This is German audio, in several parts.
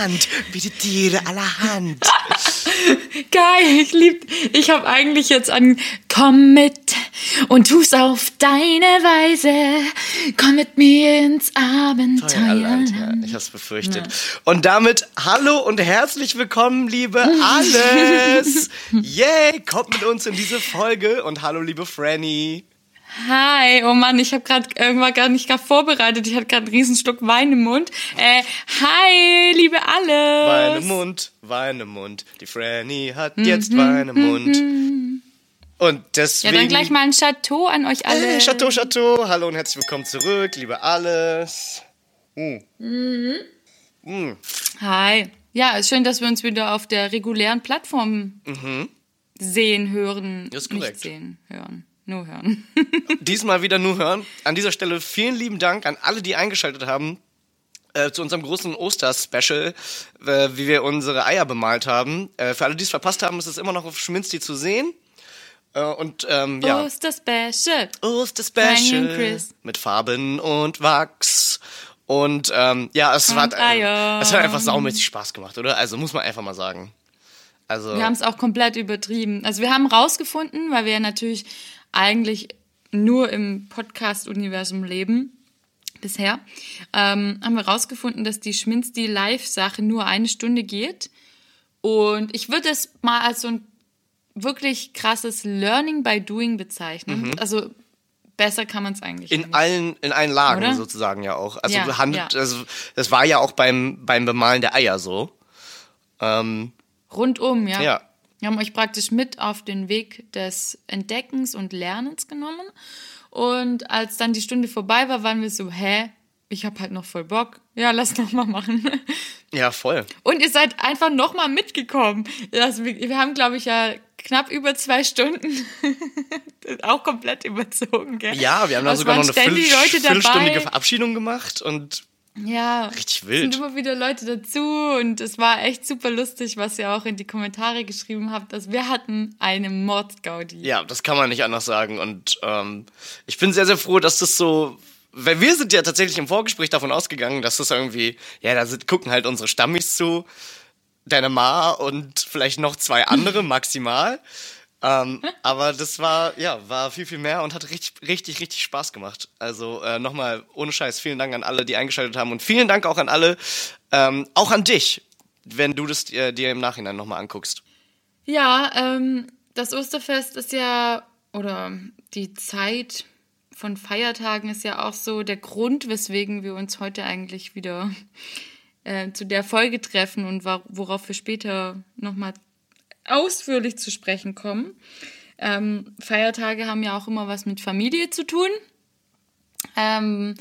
Land, wie die Tiere allerhand. Geil, ich lieb. Ich habe eigentlich jetzt an Komm mit und tu's auf deine Weise. Komm mit mir ins Abenteuerland. Ja, ich hab's befürchtet. Und damit hallo und herzlich willkommen, liebe Alles. Yay, kommt mit uns in diese Folge und hallo, liebe Franny. Hi, oh Mann, ich habe gerade irgendwann gar nicht gar vorbereitet. Ich hatte gerade einen riesen Schluck Wein im Mund. Äh, hi, liebe Alles. Wein im Mund, Wein im Mund. Die Franny hat jetzt Wein im Mund. Und deswegen. Ja, dann gleich mal ein Chateau an euch alle. Hey, Chateau, Chateau. Hallo und herzlich willkommen zurück, liebe Alles. Mm. Mm. Hi. Ja, ist schön, dass wir uns wieder auf der regulären Plattform sehen, hören. Das ist Nicht korrekt. sehen, hören. Nur hören. Diesmal wieder nur hören. An dieser Stelle vielen lieben Dank an alle, die eingeschaltet haben. Äh, zu unserem großen Oster-Special, äh, wie wir unsere Eier bemalt haben. Äh, für alle, die es verpasst haben, ist es immer noch auf Schminsti zu sehen. Äh, und ähm, ja, Osterspecial. Oster-Special mit Farben und Wachs. Und ähm, ja, es, war, Und Eier. es hat einfach saumäßig Spaß gemacht, oder? Also muss man einfach mal sagen. Also Wir haben es auch komplett übertrieben. Also wir haben rausgefunden, weil wir natürlich eigentlich nur im Podcast-Universum leben bisher, ähm, haben wir rausgefunden, dass die Schminsti Live-Sache nur eine Stunde geht. Und ich würde es mal als so ein wirklich krasses Learning by Doing bezeichnen. Also besser kann man es eigentlich in nicht. allen in allen Lagen Oder? sozusagen ja auch. Also Ja, handelt, ja. also das war ja auch beim beim Bemalen der Eier so. Ähm, Rundum, ja. Ja. Wir haben euch praktisch mit auf den Weg des Entdeckens und Lernens genommen. Und als dann die Stunde vorbei war, waren wir so, hä? Ich hab halt noch voll Bock. Ja, lass noch mal machen. ja, voll. Und ihr seid einfach noch mal mitgekommen. Also wir, haben, glaube ich, ja knapp über zwei Stunden auch komplett überzogen. Gell? Ja, wir haben da es sogar noch eine ständig viertel, Leute dabei. viertelstündige Verabschiedung gemacht und Ja. Richtig Es wild. sind immer wieder Leute dazu und es war echt super lustig, was ihr auch in die Kommentare geschrieben habt. Also wir hatten eine Mordsgaudi. ja, das kann man nicht anders sagen. Und ähm, ich bin sehr, sehr froh, dass das so. Weil wir sind ja tatsächlich im Vorgespräch davon ausgegangen, dass das irgendwie, ja, da sind, gucken halt unsere Stammis zu, deine Ma und vielleicht noch zwei andere maximal. Ähm, aber das war, ja, war viel, viel mehr und hat richtig, richtig, richtig Spaß gemacht. Also äh, nochmal, ohne Scheiß, vielen Dank an alle, die eingeschaltet haben und vielen Dank auch an alle, ähm, auch an dich, wenn du das äh, dir im Nachhinein nochmal anguckst. Ja, ähm, das Osterfest ist ja, oder die Zeit von Feiertagen ist ja auch so der Grund, weswegen wir uns heute eigentlich wieder äh, zu der Folge treffen und worauf wir später nochmal ausführlich zu sprechen kommen. Ähm, Feiertage haben ja auch immer was mit Familie zu tun. Ähm,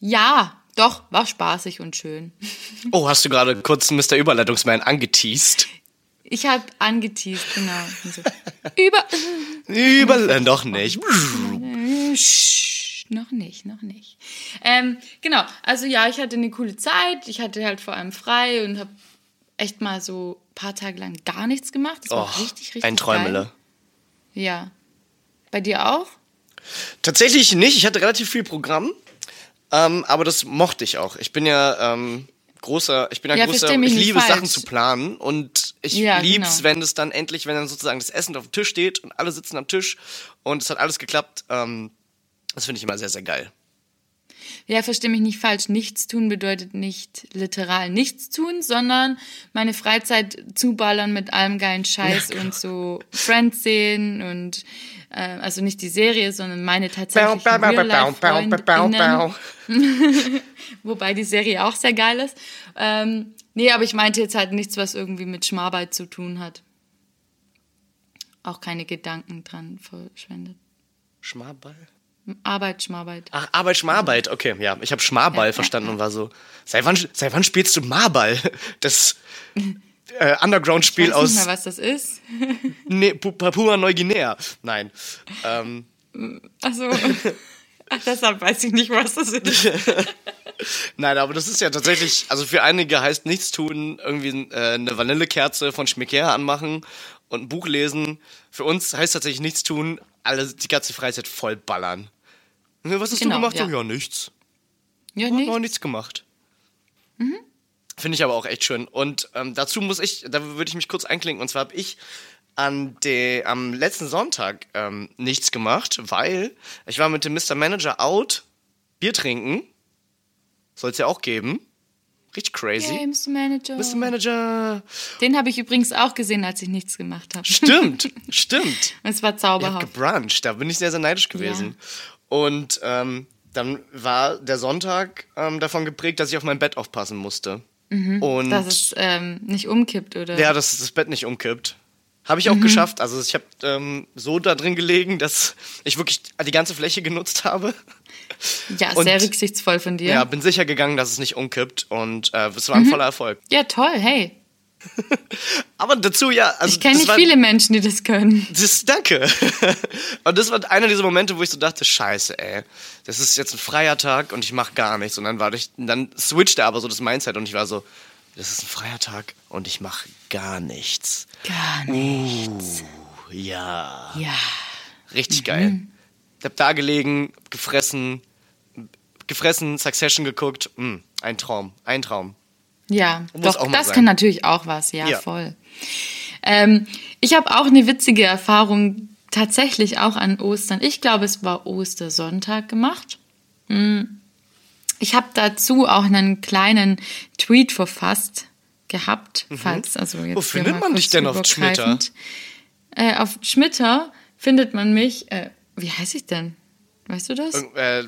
ja, doch, war spaßig und schön. Oh, hast du gerade kurz Mr. Überleitungsman angeteased? Ich habe angeteased, genau. So, über. Über, äh, doch nicht. Sch, noch nicht, noch nicht. Ähm, genau, also ja, ich hatte eine coole Zeit. Ich hatte halt vor allem frei und habe echt mal so paar Tage lang gar nichts gemacht. Das war Oh, richtig, richtig ein Träumele. Geil. Ja. Bei dir auch? Tatsächlich nicht. Ich hatte relativ viel Programm, ähm, aber das mochte ich auch. Ich bin ja ähm, großer, ich bin ja, Ja, großer, ich liebe falsch. Sachen zu planen und ich Ja, lieb's, genau. wenn es dann endlich, wenn dann sozusagen das Essen auf dem Tisch steht und alle sitzen am Tisch und es hat alles geklappt. Ähm, das finde ich immer sehr, sehr geil. Ja, versteh mich nicht falsch. Nichts tun bedeutet nicht literal nichts tun, sondern meine Freizeit zuballern mit allem geilen Scheiß und so Friends sehen und äh, also nicht die Serie, sondern meine Real-Life-FreundInnen. Wobei die Serie auch sehr geil ist. Ähm, nee, aber ich meinte jetzt halt nichts, was irgendwie mit Schmarbeit zu tun hat. Auch keine Gedanken dran verschwendet. Schmarball? Arbeit, Schmarbeit. Ach, Arbeit, Schmarbeit. Okay, ja. Ich habe Schmarball verstanden und war so, seit wann, seit wann spielst du Marball? Das äh, Underground-Spiel Ich weiß nicht aus mehr, was das ist. ne, Pu- Papua Neuguinea. Nein. Ähm, Also, ach, deshalb weiß ich nicht, was das ist. Nein, aber das ist ja tatsächlich, also für einige heißt nichts tun, irgendwie äh, eine Vanillekerze von Schmicker anmachen und ein Buch lesen. Für uns heißt tatsächlich nichts tun, alle die ganze Freizeit voll ballern. Ne, Was hast Genau, du gemacht? ja. Ja, ja nichts. Ja, Hat nicht? noch nichts gemacht. Finde ich aber auch echt schön. Und ähm, dazu muss ich, da würde ich mich kurz einklinken. Und zwar habe ich an de, am letzten Sonntag ähm, nichts gemacht, weil ich war mit dem Mr. Manager out, Bier trinken. Soll es ja auch geben. Richtig crazy. Mr. Manager. Mr. Manager. Den habe ich übrigens auch gesehen, als ich nichts gemacht habe. Stimmt, stimmt. Es war zauberhaft. gebruncht, da bin ich sehr, sehr neidisch gewesen. Und ähm, dann war der Sonntag ähm, davon geprägt, dass ich auf mein Bett aufpassen musste. Und Dass es ähm, nicht umkippt, oder? ja, dass das Bett nicht umkippt. Habe ich auch geschafft. Also ich habe ähm, so da drin gelegen, dass ich wirklich die ganze Fläche genutzt habe. Ja, Und- sehr rücksichtsvoll von dir. Ja, bin sicher gegangen, dass es nicht umkippt und äh, es war ein voller Erfolg. Ja, toll, hey. Aber dazu ja, also Ich kenne nicht war, viele Menschen, die das können. Das, danke. und das war einer dieser Momente, wo ich so dachte, scheiße, ey, das ist jetzt ein freier Tag und ich mache gar nichts. Und dann war ich, dann switchte aber so das Mindset und ich war so, das ist ein freier Tag und ich mache gar nichts. Gar Uh. nicht. Ja, Ja. richtig geil. Ich hab da gelegen, gefressen, gefressen, Succession geguckt. Mm, ein Traum, ein Traum. Ja, Muss doch, das sein. kann natürlich auch was, ja, Ja. voll. Ähm, ich habe auch eine witzige Erfahrung tatsächlich auch an Ostern. Ich glaube, es war Ostersonntag gemacht. Mm. Ich habe dazu auch einen kleinen Tweet verfasst gehabt, falls also jetzt Mhm. Wo findet man dich denn auf Schmitter? übergreifend. Äh, auf Schmitter findet man mich. Äh, wie heiße ich denn? Weißt du das? Äh,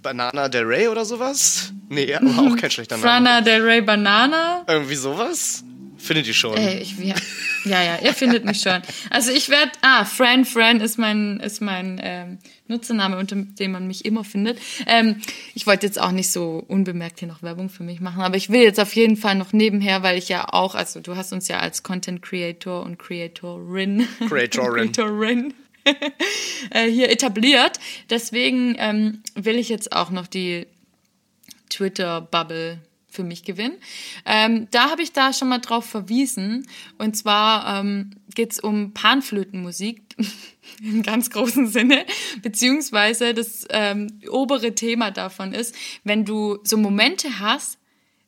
Banana Del Rey oder sowas? Nee, aber auch kein schlechter Name. Frana Del Rey Banana. Irgendwie sowas? Findet ihr schon. Ey, ich, ja, ja, ja, ihr findet mich schon. Also ich werde, ah, Fran Fran ist mein, ist mein ähm, Nutzername, unter dem man mich immer findet. Ähm, ich wollte jetzt auch nicht so unbemerkt hier noch Werbung für mich machen, aber ich will jetzt auf jeden Fall noch nebenher, weil ich ja auch, also du hast uns ja als Content Creator und Creatorin, Creatorin. Creatorin hier etabliert. Deswegen ähm, will ich jetzt auch noch die Twitter-Bubble für mich gewinnen. Ähm, da habe ich da schon mal drauf verwiesen. Und zwar ähm, geht es um Panflötenmusik im ganz großen Sinne, beziehungsweise das ähm, obere Thema davon ist, wenn du so Momente hast,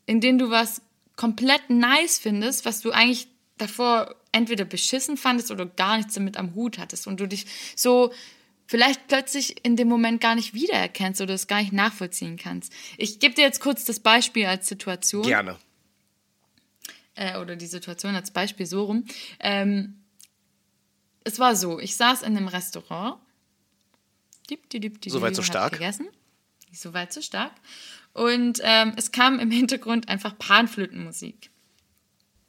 in denen du was komplett nice findest, was du eigentlich davor entweder beschissen fandest oder gar nichts damit am Hut hattest und du dich so vielleicht plötzlich in dem Moment gar nicht wiedererkennst oder es gar nicht nachvollziehen kannst. Ich gebe dir jetzt kurz das Beispiel als Situation Gerne. äh, oder die Situation als Beispiel so rum. Ähm, es war so, ich saß in einem Restaurant. Dip, Soweit so stark. Gegessen. So weit so stark. Und ähm, es kam im Hintergrund einfach Panflötenmusik.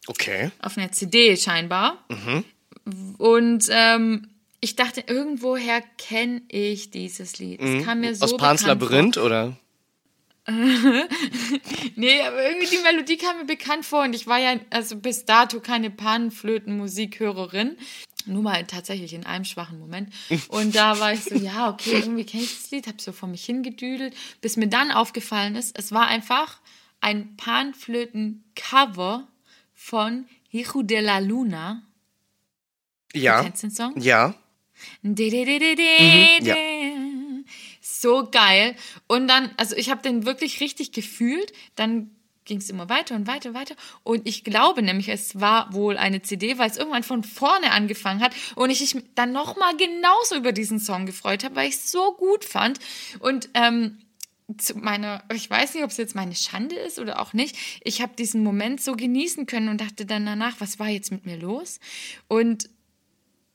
Okay. Auf einer CD scheinbar. Mhm. Und ähm, ich dachte, irgendwoher kenne ich dieses Lied. Es kam mir so Mhm. Aus Pans. Labyrinth oder? Nee, aber irgendwie die Melodie kam mir bekannt vor und ich war ja also bis dato keine Panflötenmusikhörerin. Nur mal tatsächlich in einem schwachen Moment. Und da war ich so, ja, okay, irgendwie kenne ich das Lied, habe so vor mich hingedüdelt, bis mir dann aufgefallen ist, es war einfach ein Panflöten-Cover von Hijo de la Luna. Ja. Kennst du den Song? Ja. Mhm, ja. So geil. Und dann, also ich habe den wirklich richtig gefühlt. Dann ging es immer weiter und weiter und weiter. Und ich glaube nämlich, es war wohl eine CD, weil es irgendwann von vorne angefangen hat und ich mich dann nochmal genauso über diesen Song gefreut habe, weil ich es so gut fand. Und ähm, zu meiner, ich weiß nicht, ob es jetzt meine Schande ist oder auch nicht. Ich habe diesen Moment so genießen können und dachte dann danach, was war jetzt mit mir los? Und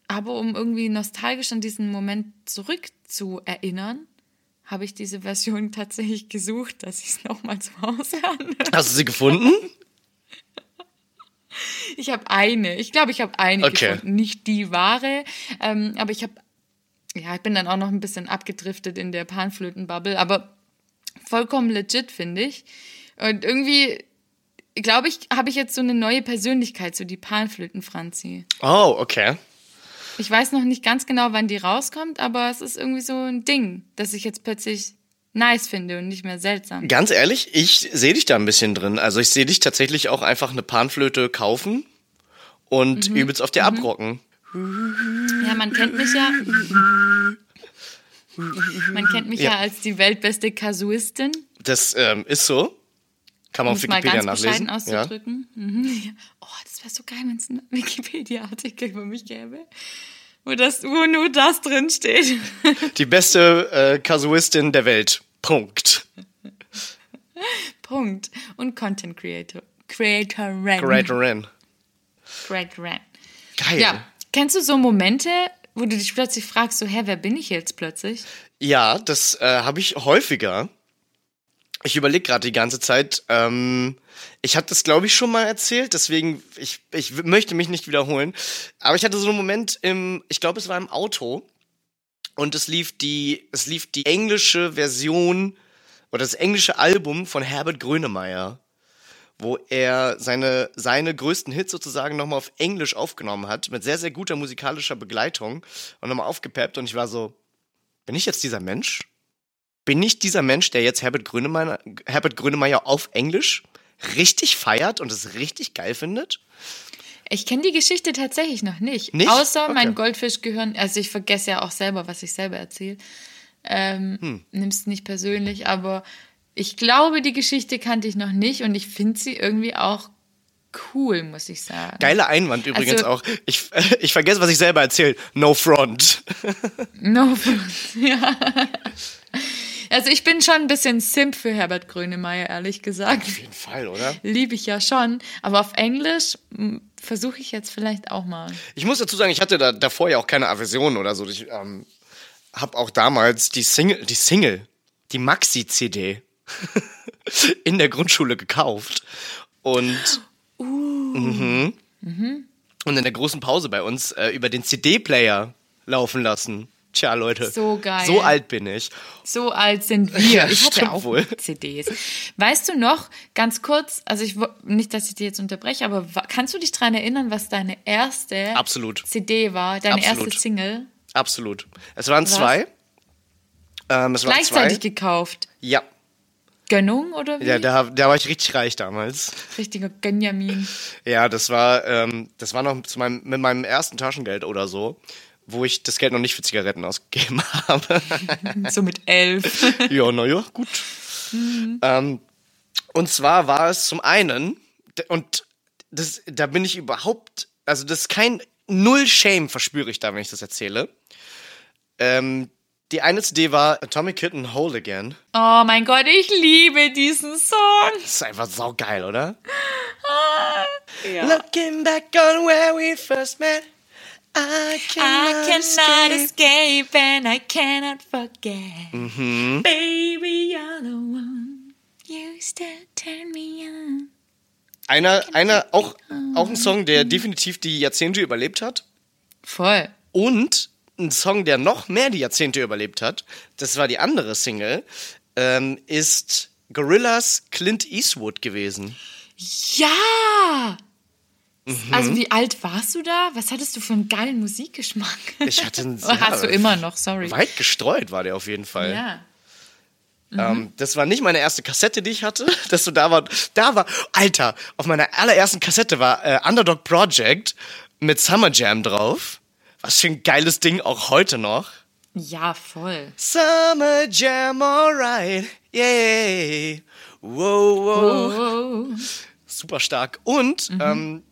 aber um irgendwie nostalgisch an diesen Moment zurückzuerinnern, habe ich diese Version tatsächlich gesucht, dass ich es nochmal zu Hause anhöre. Hast du sie gefunden? Ich habe eine. Ich glaube, ich habe eine Okay. gefunden. Nicht die wahre, ähm, aber ich habe, ja, ich bin dann auch noch ein bisschen abgedriftet in der Panflötenbubble, aber vollkommen legit, finde ich. Und irgendwie, glaube ich, habe ich jetzt so eine neue Persönlichkeit, so die Panflöten-Franzi. Oh, okay. Ich weiß noch nicht ganz genau, wann die rauskommt, aber es ist irgendwie so ein Ding, das ich jetzt plötzlich nice finde und nicht mehr seltsam. Ganz ehrlich, ich sehe dich da ein bisschen drin. Also ich sehe dich tatsächlich auch einfach eine Panflöte kaufen und Mhm. übelst auf dir abrocken. Ja, man kennt mich ja. Man kennt mich ja, Ja. als die weltbeste Kasuistin. Das ähm, ist so. Kann man um auf es mal Wikipedia ganz nachlesen. Ja. auszudrücken. Mhm. Ja. Oh, das wäre so geil, wenn es einen Wikipedia-Artikel über mich gäbe. Wo, das, wo nur das drin steht. Die beste äh, Kasuistin der Welt. Punkt. Punkt. Und Content Creator. Creatorin. Creatorin. Creatorin. Geil. Ja. Kennst du so Momente, wo du dich plötzlich fragst, so, hä, wer bin ich jetzt plötzlich? Ja, das äh, habe ich häufiger. Ich überlege gerade die ganze Zeit. Ähm, ich hatte das, glaube ich, schon mal erzählt, deswegen, ich, ich möchte mich nicht wiederholen. Aber ich hatte so einen Moment im, ich glaube, es war im Auto. Und es lief die, es lief die englische Version oder das englische Album von Herbert Grönemeyer, wo er seine, seine größten Hits sozusagen nochmal auf Englisch aufgenommen hat, mit sehr, sehr guter musikalischer Begleitung und nochmal aufgepeppt. Und ich war so, bin ich jetzt dieser Mensch? Bin ich dieser Mensch, der jetzt Herbert Grönemeyer, Herbert Grönemeyer auf Englisch richtig feiert und es richtig geil findet? Ich kenne die Geschichte tatsächlich noch nicht. Nicht? Außer mein Okay. Goldfischgehirn, also ich vergesse ja auch selber, was ich selber erzähle. Ähm, Hm. Nimm's nicht persönlich, aber ich glaube, die Geschichte kannte ich noch nicht und ich finde sie irgendwie auch cool, muss ich sagen. Geiler Einwand übrigens Also- auch. Ich, ich vergesse, was ich selber erzähle. No front. No front. Ja. Also ich bin schon ein bisschen Simp für Herbert Grönemeyer, ehrlich gesagt. Auf jeden Fall, oder? Liebe ich ja schon. Aber auf Englisch versuche ich jetzt vielleicht auch mal. Ich muss dazu sagen, ich hatte da davor ja auch keine Aversion oder so. Ich ähm, habe auch damals die Single, die Single, die Maxi-CD in der Grundschule gekauft und mhm. und in der großen Pause bei uns äh, über den CD-Player laufen lassen. Tja, Leute. So geil. So alt bin ich. So alt sind wir. Ja, ich hatte auch wohl. CDs. Weißt du noch, ganz kurz, also ich nicht, dass ich dir jetzt unterbreche, aber kannst du dich daran erinnern, was deine erste Absolut. CD war, deine Absolut. erste Single? Absolut. Es waren zwei. Ähm, es waren Gleichzeitig zwei. gekauft. Ja. Gönnung oder wie? Ja, da, da war ich richtig reich damals. Richtiger Gönjamin. Ja, das war, ähm, das war noch meinem, mit meinem ersten Taschengeld oder so, wo ich das Geld noch nicht für Zigaretten ausgegeben habe. so mit elf. ja, naja, gut. Ähm, und zwar war es zum einen, und das, da bin ich überhaupt, also das ist kein Null Shame, verspüre ich da, wenn ich das erzähle. Ähm, die eine CD war Atomic Kitten Whole Again. Oh mein Gott, ich liebe diesen Song. Das ist einfach saugeil, oder? Ja. Looking back on where we first met, I I cannot, cannot escape. escape and I cannot forget. Mhm. Baby, you're the one. You still turn me on. Einer, einer, auch, auch ein Song, der definitiv die Jahrzehnte überlebt hat. Voll. Und ein Song, der noch mehr die Jahrzehnte überlebt hat, das war die andere Single, ähm, ist Gorillas Clint Eastwood gewesen. Ja! Mhm. Also wie alt warst du da? Was hattest du für einen geilen Musikgeschmack? Ich hatte einen Oder hast du immer noch, sorry. Weit gestreut war der auf jeden Fall. Ja. Ähm, das war nicht meine erste Kassette, die ich hatte. Dass du da war, da war, Alter, auf meiner allerersten Kassette war äh, Underdog Project mit Summer Jam drauf. Was für ein geiles Ding, auch heute noch. Ja, voll. Summer Jam, alright, yeah. Wow, wow. Oh. Super stark. Und ähm,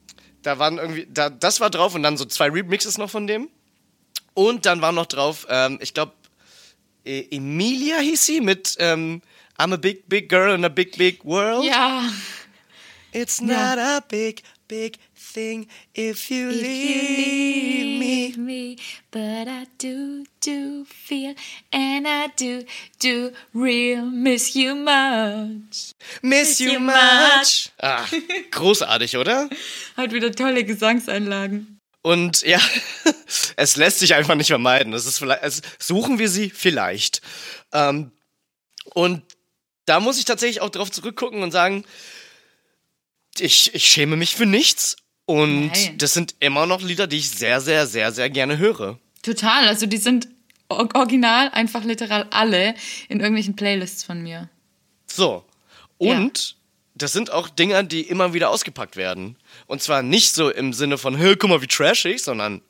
da waren irgendwie, da, das war drauf und dann so zwei Remixes noch von dem. Und dann war noch drauf, ähm, ich glaube, e Emilia hieß sie mit ähm, I'm a big, big girl in a big, big world. Ja. It's not a big, big thing if you If you leave me. leave me, but I do, do feel, and I do, do real miss you much. Miss you you much. much. Ah, großartig, oder? Hat wieder tolle Gesangseinlagen. Und ja, es lässt sich einfach nicht vermeiden. Das ist vielleicht, es, suchen wir sie vielleicht. Ähm, und da muss ich tatsächlich auch drauf zurückgucken und sagen, ich, ich schäme mich für nichts. Und Nein. das sind immer noch Lieder, die ich sehr, sehr, sehr, sehr gerne höre. Total, also die sind or- original einfach literal alle in irgendwelchen Playlists von mir. So. Und das sind auch Dinger, die immer wieder ausgepackt werden. Und zwar nicht so im Sinne von, hey, guck mal, wie trashig, sondern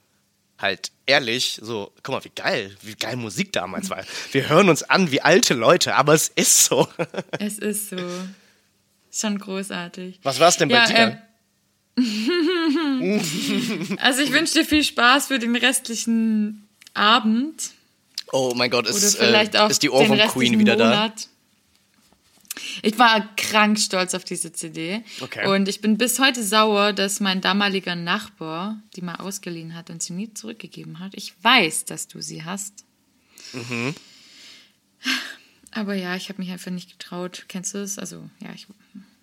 halt ehrlich, so, guck mal, wie geil, wie geil Musik damals war. Wir hören uns an wie alte Leute, aber es ist so. Es ist so. Schon großartig. Was war's denn bei Ja, dir? ähm, Also ich wünsche dir viel Spaß für den restlichen Abend. oh mein Gott, ist, vielleicht äh, auch ist die Ohrwurm restlichen Queen wieder da? Monat. Ich war krank stolz auf diese CD. Okay. Und ich bin bis heute sauer, dass mein damaliger Nachbar die mal ausgeliehen hat und sie nie zurückgegeben hat. Ich weiß, dass du sie hast. Mhm. Aber ja, ich habe mich einfach nicht getraut. Kennst du es? Also, ja, ich.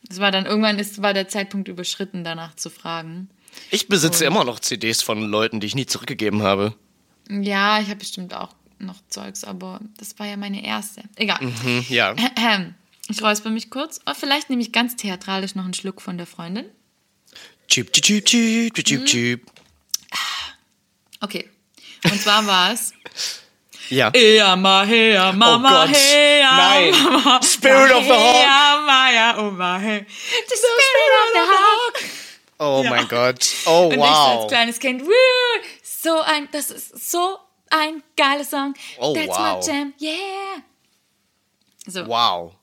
Es war dann irgendwann ist, war der Zeitpunkt überschritten, danach zu fragen. Ich besitze immer noch CDs von Leuten, die ich nie zurückgegeben habe. Ja, ich habe bestimmt auch noch Zeugs, aber das war ja meine erste. Egal. Hm, ja. Ich räusper mich kurz. Oh, vielleicht nehme ich ganz theatralisch noch einen Schluck von der Freundin. Chip, chip, chip, chip, chip, chip, chip. Okay. Und zwar war es. Ja. Ea ma hea mama Oh hea Nein. mama Spirit of the Hawk. Hea maya oh ma he. The spirit of the hawk. Oh mein Gott. Oh Und ich so als wow. kleines Kind, "Woo, so ein, das ist so ein geiler Song. Oh, That's wow. my jam, yeah. So, Wow.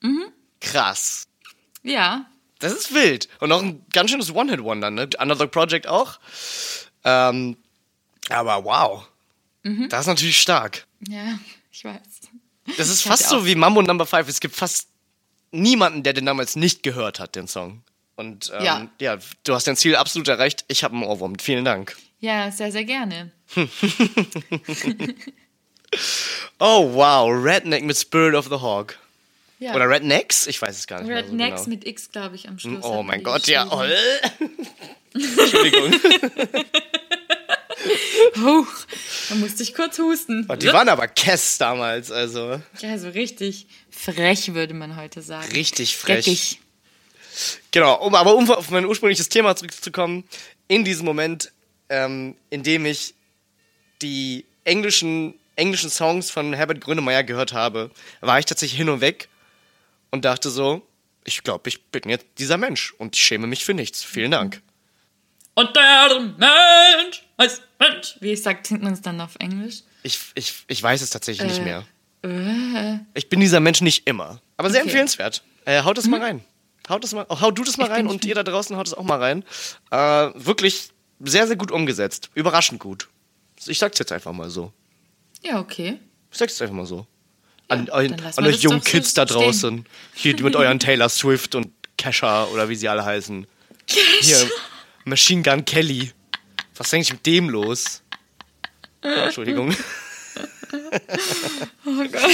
Mhm. Krass. ja, Das ist wild. Und auch ein ganz schönes One-Hit-Wonder, ne? Another Project auch. Ähm, aber wow. Mhm. Das ist natürlich stark. ja, ich weiß. Das ist Ich fast so wie Mambo Number 5. Es gibt fast niemanden, der den damals nicht gehört hat, den Song. Und ähm, ja. Ja. du hast dein Ziel absolut erreicht. Ich habe einen Ohrwurm. Vielen Dank. Ja, sehr, sehr gerne. Oh wow, Redneck mit Spirit of the Hawk. Ja. Oder Rednecks? Ich weiß es gar nicht Rednecks mehr so genau. mit X, glaube ich, am Schluss. Oh mein Gott, ja. Oh. Entschuldigung. Huch, da musste ich kurz husten. Oh, die waren aber Kess damals, also Ja, so richtig frech, würde man heute sagen. richtig frech. Geckig. Genau, um, aber um auf mein ursprüngliches Thema zurückzukommen, in diesem Moment, ähm, in dem ich die englischen, englischen Songs von Herbert Grönemeyer gehört habe, war ich tatsächlich hin und weg und dachte so, ich glaube, ich bin jetzt dieser Mensch und ich schäme mich für nichts. Vielen Dank. Und der Mensch heißt Mensch. Wie sagt singt man es dann auf Englisch? Ich, ich, ich weiß es tatsächlich nicht mehr. Äh, Ich bin dieser Mensch nicht immer. Aber sehr Okay. empfehlenswert. Äh, haut das mal rein. Haut das mal, oh, hau du das mal Ich rein und ihr da draußen haut es auch mal rein. Äh, wirklich sehr, sehr gut umgesetzt. Überraschend gut. Ich sag's jetzt einfach mal so. ja, okay. Ich sag's jetzt einfach mal so. An, Ja, an, an wir euch jungen doch so Kids da stehen. draußen. Hier mit euren Taylor Swift und Kesha oder wie sie alle heißen. Hier, Machine Gun Kelly. Was ist eigentlich mit dem los? Oh, Entschuldigung. Oh Gott.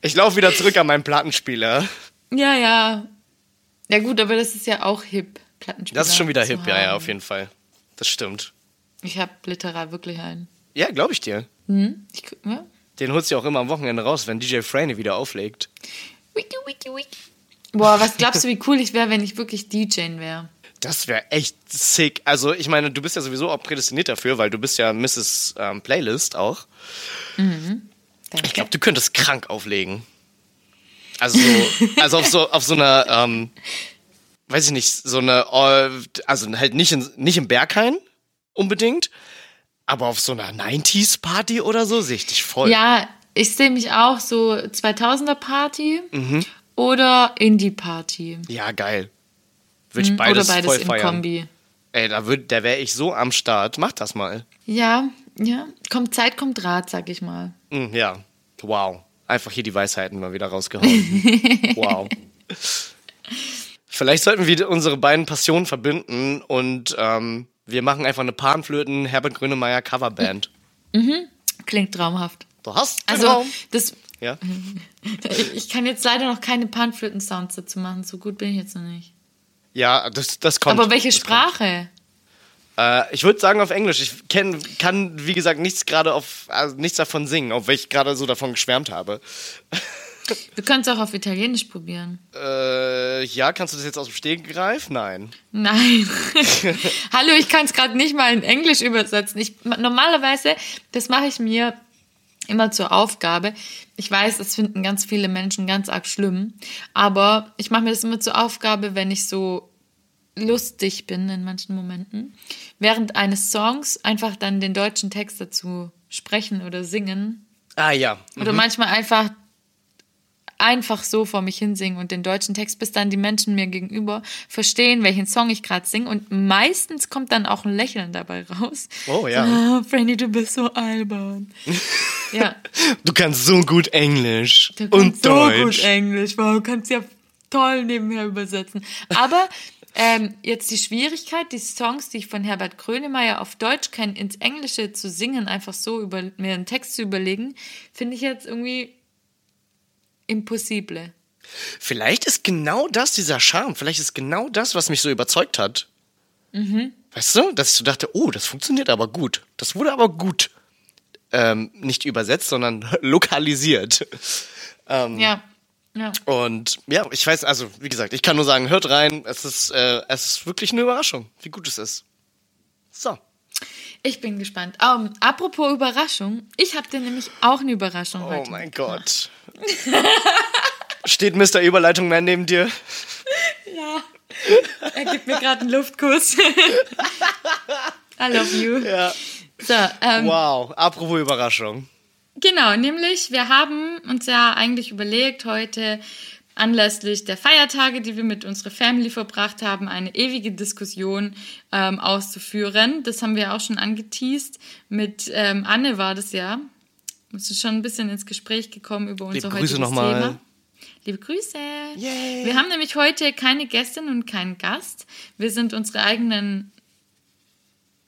Ich laufe wieder zurück an meinen Plattenspieler. Ja, ja. Ja gut, aber das ist ja auch hip, Plattenspieler. Das ist schon wieder hip, ja, ja, haben. auf jeden Fall. Das stimmt. Ich habe literal wirklich einen. Ja, glaube ich dir. Hm? Ich, ja? Den holst du ja auch immer am Wochenende raus, wenn DJ Franey wieder auflegt. Wiki, wiki, wiki. Boah, was glaubst du, wie cool ich wäre, wenn ich wirklich DJing wäre? Das wäre echt sick. Also, ich meine, du bist ja sowieso auch prädestiniert dafür, weil du bist ja Mrs. Ähm, Playlist auch. Danke. Ich glaube, du könntest krank auflegen. Also, so, also auf so, auf so einer, ähm, weiß ich nicht, so eine, äh, also halt nicht, in, nicht im Berghain unbedingt, aber auf so einer 90s-Party oder so sehe ich dich voll. Ja, ich sehe mich auch so 2000er Party Mhm. oder Indie Party. Ja, geil. Würde ich beides, oder beides voll im feiern. Kombi. Ey, da, würd- da wäre ich so am Start. Mach das mal. Ja, ja. Kommt Zeit, kommt Rat, sag ich mal. Mm, ja, wow. Einfach hier die Weisheiten mal wieder rausgehauen. wow. Vielleicht sollten wir unsere beiden Passionen verbinden und ähm, wir machen einfach eine Panflöten Herbert Grönemeyer Coverband. Klingt traumhaft. Du hast Also, genau. das, Ja. ich, ich kann jetzt leider noch keine Panflöten-Sounds dazu machen. So gut bin ich jetzt noch nicht. Ja, das, das kommt. Aber welche Sprache? Äh, ich würde sagen auf Englisch. Ich kenn, kann, wie gesagt, nichts gerade auf, also nichts davon singen, obwohl ich gerade so davon geschwärmt habe. Du kannst auch auf Italienisch probieren. Äh, ja, kannst du das jetzt aus dem Stegreif? Nein. Nein. Hallo, ich kann es gerade nicht mal in Englisch übersetzen. Ich, normalerweise, das mache ich mir immer zur Aufgabe. Ich weiß, das finden ganz viele Menschen ganz arg schlimm, aber ich mache mir das immer zur Aufgabe, wenn ich so lustig bin in manchen Momenten, während eines Songs einfach dann den deutschen Text dazu sprechen oder singen Ah ja. oder manchmal einfach einfach so vor mich hinsingen und den deutschen Text, bis dann die Menschen mir gegenüber verstehen, welchen Song ich gerade singe. Und meistens kommt dann auch ein Lächeln dabei raus. Oh, ja. Ah, Franny, du bist so albern. ja. Du kannst so gut Englisch Du und so Deutsch. gut Englisch, wow, du kannst ja toll nebenher übersetzen. Aber ähm, jetzt die Schwierigkeit, die Songs, die ich von Herbert Grönemeyer auf Deutsch kenne, ins Englische zu singen, einfach so über, mir einen Text zu überlegen, finde ich jetzt irgendwie impossible. Vielleicht ist genau das dieser Charme. Vielleicht ist genau das, was mich so überzeugt hat. Mhm. Weißt du, dass ich so dachte, oh, das funktioniert aber gut. Das wurde aber gut. Ähm, nicht übersetzt, sondern lokalisiert. Ähm, Ja, ja. Und ja, ich weiß, also wie gesagt, ich kann nur sagen, hört rein. Es ist, äh, es ist wirklich eine Überraschung, wie gut es ist. So. Ich bin gespannt. Um, apropos Überraschung, ich habe dir nämlich auch eine Überraschung Oh heute. mein Gott. Steht Mr. Überleitung Man neben dir? Ja. Er gibt mir gerade einen Luftkuss. I love you. Ja. So, ähm, Wow. Apropos Überraschung. Genau, nämlich wir haben uns ja eigentlich überlegt, heute anlässlich der Feiertage, die wir mit unserer Family verbracht haben, eine ewige Diskussion ähm, auszuführen. Das haben wir auch schon angeteased. Mit ähm, Anne war das ja. Wir sind schon ein bisschen ins Gespräch gekommen über unser Liebe Grüße heutiges nochmal. Thema. Liebe Grüße. Yay. Wir haben nämlich heute keine Gästin und keinen Gast. Wir sind unsere eigenen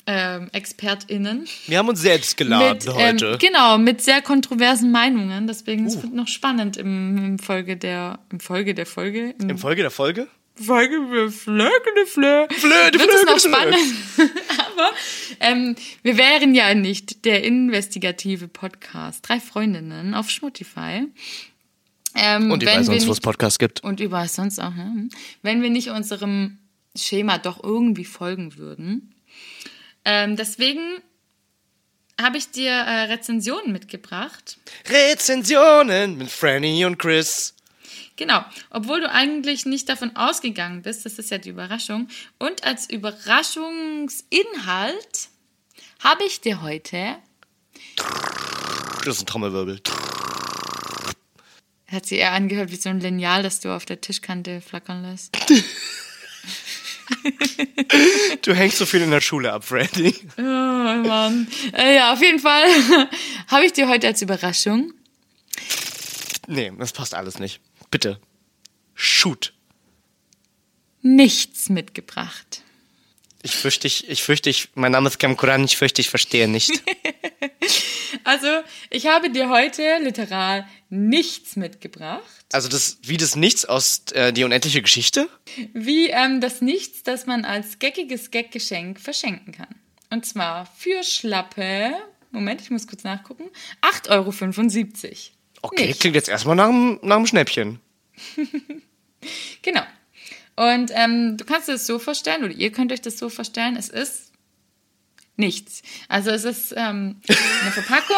ähm, ExpertInnen. Wir haben uns selbst geladen Mit, heute. Ähm, genau, mit sehr kontroversen Meinungen. Deswegen es Uh. wird noch spannend im, im Folge der im Folge der Folge. Im In Folge der Folge? Folge der Flö. Flö, die wird es Flöge, noch spannend. Aber ähm, wir wären ja nicht der investigative Podcast Drei Freundinnen auf Spotify. Ähm, Und überall sonst, wo es Podcasts gibt. und überall sonst auch, ne? Wenn wir nicht unserem Schema doch irgendwie folgen würden. Ähm, deswegen habe ich dir äh, Rezensionen mitgebracht. Rezensionen mit Franny und Chris. Genau, obwohl du eigentlich nicht davon ausgegangen bist, das ist ja die Überraschung. Und als Überraschungsinhalt habe ich dir heute, Das ist ein Trommelwirbel. hat sie eher angehört wie so ein Lineal, das du auf der Tischkante flackern lässt. Du hängst so viel in der Schule ab, Franny. Oh Mann. Äh, ja, auf jeden Fall habe ich dir heute als Überraschung Nee, das passt alles nicht. Bitte. Shoot. nichts mitgebracht. Ich fürchte, ich, ich fürchte, ich, mein Name ist Cam Kuran, ich fürchte, ich verstehe nicht. Also, ich habe dir heute literal nichts mitgebracht. Also das, wie das Nichts aus äh, Die unendliche Geschichte? Wie ähm, das Nichts, das man als geckiges Gaggeschenk verschenken kann. Und zwar für schlappe, Moment, ich muss kurz nachgucken, 8,75 Euro. Okay, Nicht. klingt jetzt erstmal nach einem, nach einem Schnäppchen. Genau. Und ähm, du kannst dir das so vorstellen, oder ihr könnt euch das so vorstellen, es ist nichts. Also es ist ähm, eine Verpackung.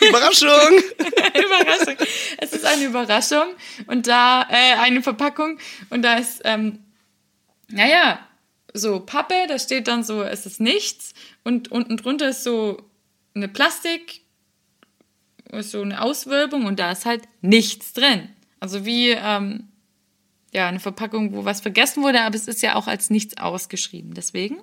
Überraschung! Überraschung. Es ist eine Überraschung und da äh, eine Verpackung und da ist, ähm, naja, so Pappe, da steht dann so, es ist nichts und unten drunter ist so eine Plastik, ist so eine Auswölbung und da ist halt nichts drin. Also wie, ähm, ja, eine Verpackung, wo was vergessen wurde, aber es ist ja auch als nichts ausgeschrieben. Deswegen.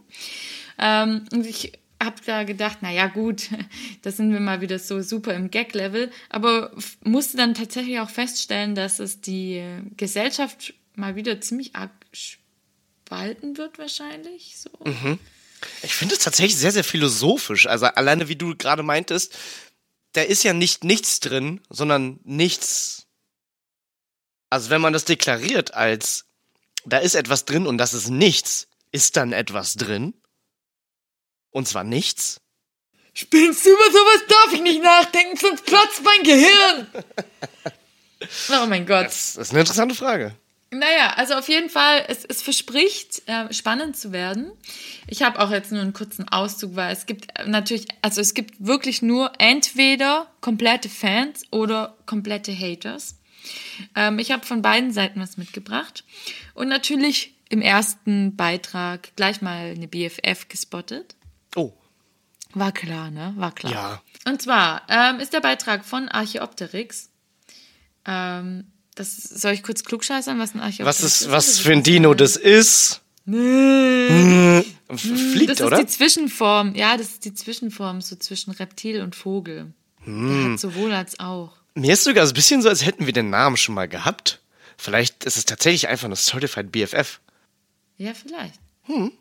Ähm, und ich habe da gedacht, na ja, gut, da sind wir mal wieder so super im Gag-Level, aber musste dann tatsächlich auch feststellen, dass es die Gesellschaft mal wieder ziemlich arg spalten wird, wahrscheinlich. So. Ich finde es tatsächlich sehr, sehr philosophisch. Also alleine wie du gerade meintest, da ist ja nicht nichts drin, sondern nichts. Also wenn man das deklariert als da ist etwas drin und das ist nichts, ist dann etwas drin? Und zwar nichts? Spinnst du über sowas darf ich nicht nachdenken, sonst platzt mein Gehirn. Oh mein Gott. Das ist eine interessante Frage. Naja, also auf jeden Fall, es, es verspricht, äh, spannend zu werden. Ich habe auch jetzt nur einen kurzen Auszug, weil es gibt äh, natürlich, also es gibt wirklich nur entweder komplette Fans oder komplette Haters. Ähm, ich habe von beiden Seiten was mitgebracht. Und natürlich im ersten Beitrag gleich mal eine BFF gespottet. Oh, War klar, ne? War klar. Ja. Und zwar ähm, ist der Beitrag von Archeopteryx. Ähm, Das soll ich kurz klugscheißern, was ein Archäopteryx Was ist, ist? was Oder für ein Dino das ist? Nee. Fliegt, Das oder? ist die Zwischenform. Ja, das ist die Zwischenform, so zwischen Reptil und Vogel. Hm. Hat sowohl als auch. Mir ist sogar so ein bisschen so, als hätten wir den Namen schon mal gehabt. Vielleicht ist es tatsächlich einfach eine Certified BFF. Ja, vielleicht. Hm.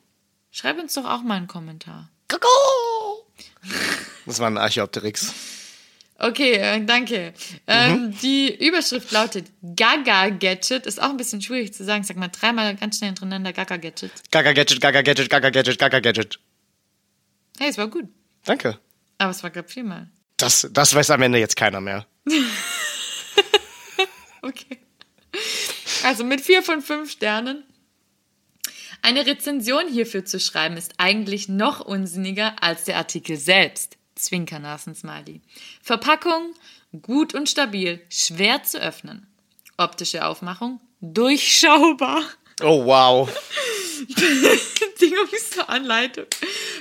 Schreib uns doch auch mal einen Kommentar. Das war ein Archäopteryx. Okay, äh, danke. Ähm, die Überschrift lautet Gaga Gadget. Ist auch ein bisschen schwierig zu sagen. Sag mal dreimal ganz schnell hintereinander Gaga Gadget. Gaga Gadget, Gaga Gadget, Gaga Gadget, Gaga Gadget. Hey, es war gut. Danke. Aber es war gerade viermal. Das, das weiß am Ende jetzt keiner mehr. Okay. Also mit vier von fünf Sternen. Eine Rezension hierfür zu schreiben ist eigentlich noch unsinniger als der Artikel selbst. Zwinkernasen-Smiley. Verpackung gut und stabil, schwer zu öffnen. Optische Aufmachung durchschaubar. Oh, wow. Bedienungsanleitung.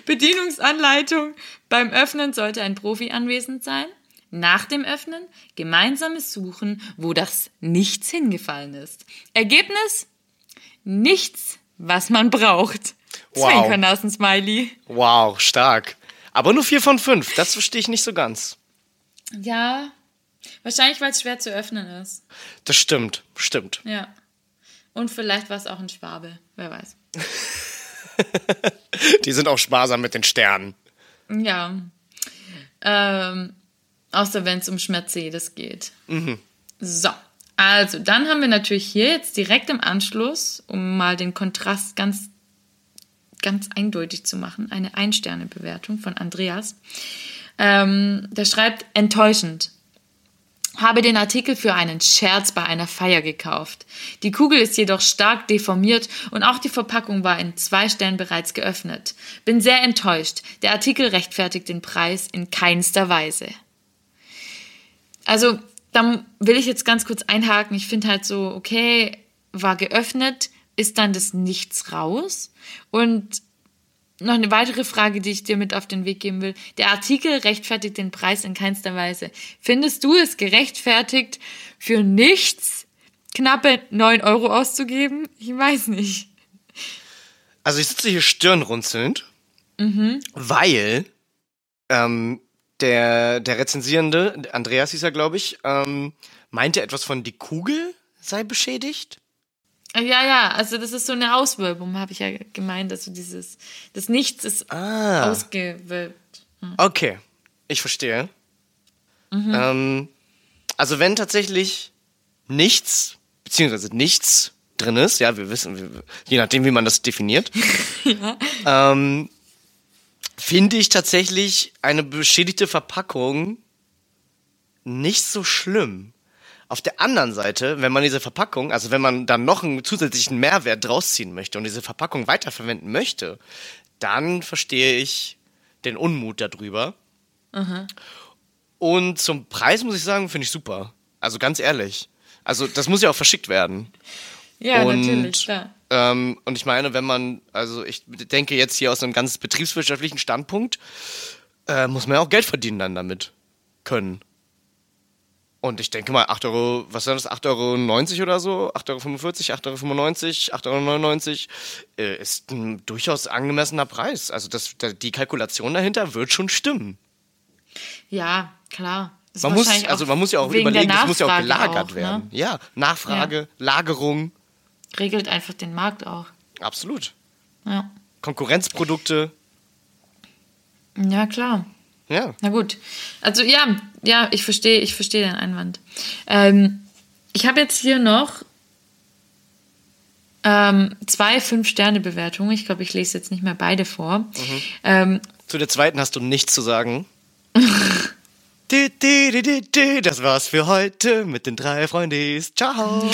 Bedienungsanleitung. Beim Öffnen sollte ein Profi anwesend sein. Nach dem Öffnen gemeinsames Suchen, wo das Nichts hingefallen ist. Ergebnis? Nichts, was man braucht. Wow. Zwinkernasen-Smiley. Wow, stark. Aber nur vier von fünf. Das verstehe ich nicht so ganz. Ja, wahrscheinlich, weil es schwer zu öffnen ist. Das stimmt, stimmt. Ja. Und vielleicht war es auch ein Schwabe. Wer weiß. Die sind auch sparsam mit den Sternen. Ja. Ähm, außer wenn es um Mercedes geht. So. Also, dann haben wir natürlich hier jetzt direkt im Anschluss, um mal den Kontrast ganz, ganz eindeutig zu machen, eine Ein-Sterne-Bewertung von Andreas. Ähm, der schreibt enttäuschend. Habe den Artikel für einen Scherz bei einer Feier gekauft. Die Kugel ist jedoch stark deformiert und auch die Verpackung war in zwei Stellen bereits geöffnet. Bin sehr enttäuscht. Der Artikel rechtfertigt den Preis in keinster Weise. Also, da will ich jetzt ganz kurz einhaken. Ich finde halt so, okay, war geöffnet, ist dann das Nichts raus. Und noch eine weitere Frage, die ich dir mit auf den Weg geben will. Der Artikel rechtfertigt den Preis in keinster Weise. Findest du es gerechtfertigt, für nichts knappe 9 Euro auszugeben? Ich weiß nicht. Also ich sitze hier stirnrunzelnd, weil ähm, der, der Rezensierende, Andreas hieß er, glaube ich, ähm, meinte etwas von die Kugel sei beschädigt. Ja, ja, also das ist so eine Auswölbung, habe ich ja gemeint. Also dieses, das Nichts ist Ah. ausgewölbt. Okay, ich verstehe. Ähm, also wenn tatsächlich nichts, beziehungsweise nichts drin ist, ja, wir wissen, je nachdem, wie man das definiert, ähm, finde ich tatsächlich eine beschädigte Verpackung nicht so schlimm. Auf der anderen Seite, wenn man diese Verpackung, also wenn man dann noch einen zusätzlichen Mehrwert draus ziehen möchte und diese Verpackung weiterverwenden möchte, dann verstehe ich den Unmut darüber. Und zum Preis muss ich sagen, finde ich super. Also ganz ehrlich. Also das muss ja auch verschickt werden. Ja, und, natürlich, klar. Ähm, und ich meine, wenn man, also ich denke jetzt hier aus einem ganz betriebswirtschaftlichen Standpunkt, äh, muss man ja auch Geld verdienen dann damit können. Und ich denke mal, 8 Euro, was sind das, 8,90 Euro oder so? 8,45 Euro, 8,95 Euro, 8,99 Euro äh, ist ein durchaus angemessener Preis. Also das, da- die Kalkulation dahinter wird schon stimmen. Ja, klar. Man muss, also man muss ja auch überlegen, das muss ja auch gelagert auch, werden. Ne? Ja, Nachfrage, Lagerung, Regelt einfach den Markt auch. absolut. Ja, Konkurrenzprodukte, ja klar. Ja. Na gut. Also ja, ja, ich verstehe, ich verstehe den Einwand. Ähm, ich habe jetzt hier noch ähm, zwei Fünf-Sterne-Bewertungen. Ich glaube, ich lese jetzt nicht mehr beide vor. Mhm. Ähm, Zu der zweiten hast du nichts zu sagen. Das war's für heute mit den drei Freundis. Ciao.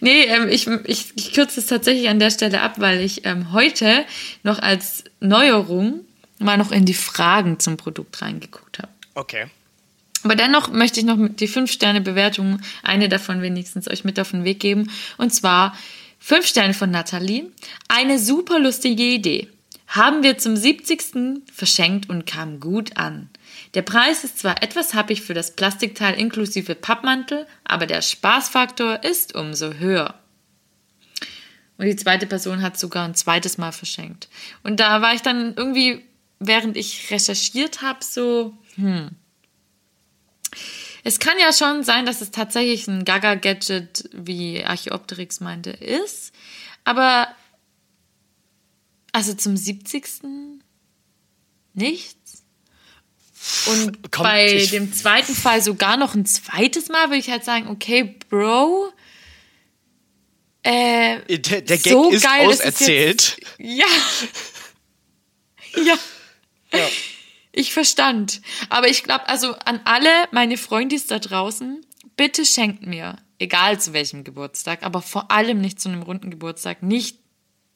Nee, ähm, ich, ich, ich kürze es tatsächlich an der Stelle ab, weil ich ähm, heute noch als Neuerung mal noch in die Fragen zum Produkt reingeguckt habe. Okay. Aber dennoch möchte ich noch die 5-Sterne-Bewertung, eine davon wenigstens, euch mit auf den Weg geben. Und zwar 5 Sterne von Nathalie. Eine super lustige Idee. Haben wir zum 70. verschenkt und kam gut an. Der Preis ist zwar etwas happig für das Plastikteil inklusive Pappmantel, aber der Spaßfaktor ist umso höher. Und die zweite Person hat sogar ein zweites Mal verschenkt. Und da war ich dann irgendwie, während ich recherchiert habe, so, hm. Es kann ja schon sein, dass es tatsächlich ein Gaga-Gadget, wie Archeopteryx meinte, ist. Aber also zum 70. nichts. Und Kommt, bei dem zweiten Fall sogar noch ein zweites Mal würde ich halt sagen, okay, Bro, äh, Der, der Gag So ist geil ist es auserzählt. ja. Ja. Ich verstand. Aber ich glaube, also an alle meine Freundis da draußen, bitte schenkt mir, egal zu welchem Geburtstag, aber vor allem nicht zu einem runden Geburtstag, nicht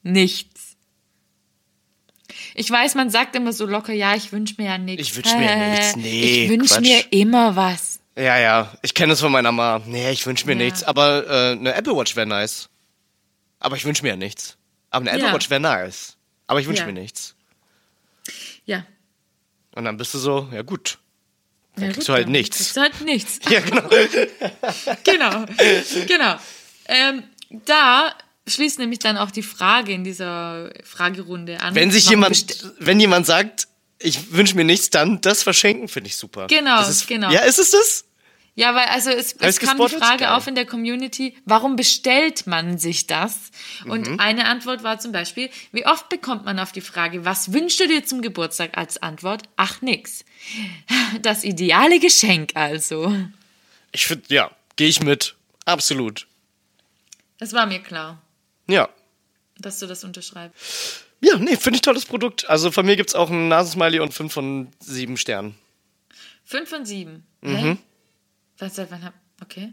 nichts. Ich weiß, man sagt immer so locker, ja, ich wünsche mir ja nichts. Ich wünsch mir ja nichts. Nee, ich wünsche mir immer was. Ja, ja, ich kenne es von meiner Mama. Nee, ich wünsche mir Ja. nichts. Aber äh, eine Apple Watch wäre nice. Aber ich wünsche mir ja nichts. Aber eine Apple Ja. Watch wäre nice. Aber ich wünsche mir nichts. Ja. Und dann bist du so, ja gut. Dann Ja, kriegst gut, du halt dann nichts. Kriegst du halt nichts. Ja, genau. genau, genau. Ähm, da schließt nämlich dann auch die Frage in dieser Fragerunde an. Wenn sich jemand, wenn jemand sagt, ich wünsche mir nichts, dann das verschenken, finde ich super. Genau, das ist, genau. Ja, ist es das? Ja, weil also es, es kam die? Frage Geil. auf in der Community, warum bestellt man sich das? Und Mhm. eine Antwort war zum Beispiel, wie oft bekommt man auf die Frage, was wünschst du dir zum Geburtstag als Antwort? Ach nix. Das ideale Geschenk also. Ich finde, ja, gehe ich mit. Absolut. Das war mir klar, Ja. dass du das unterschreibst. Ja, nee, finde ich tolles Produkt. Also von mir gibt es auch ein Nasensmiley und 5 von 7 Sternen. Fünf von sieben. Mhm. Hä? Was wann hab. Okay.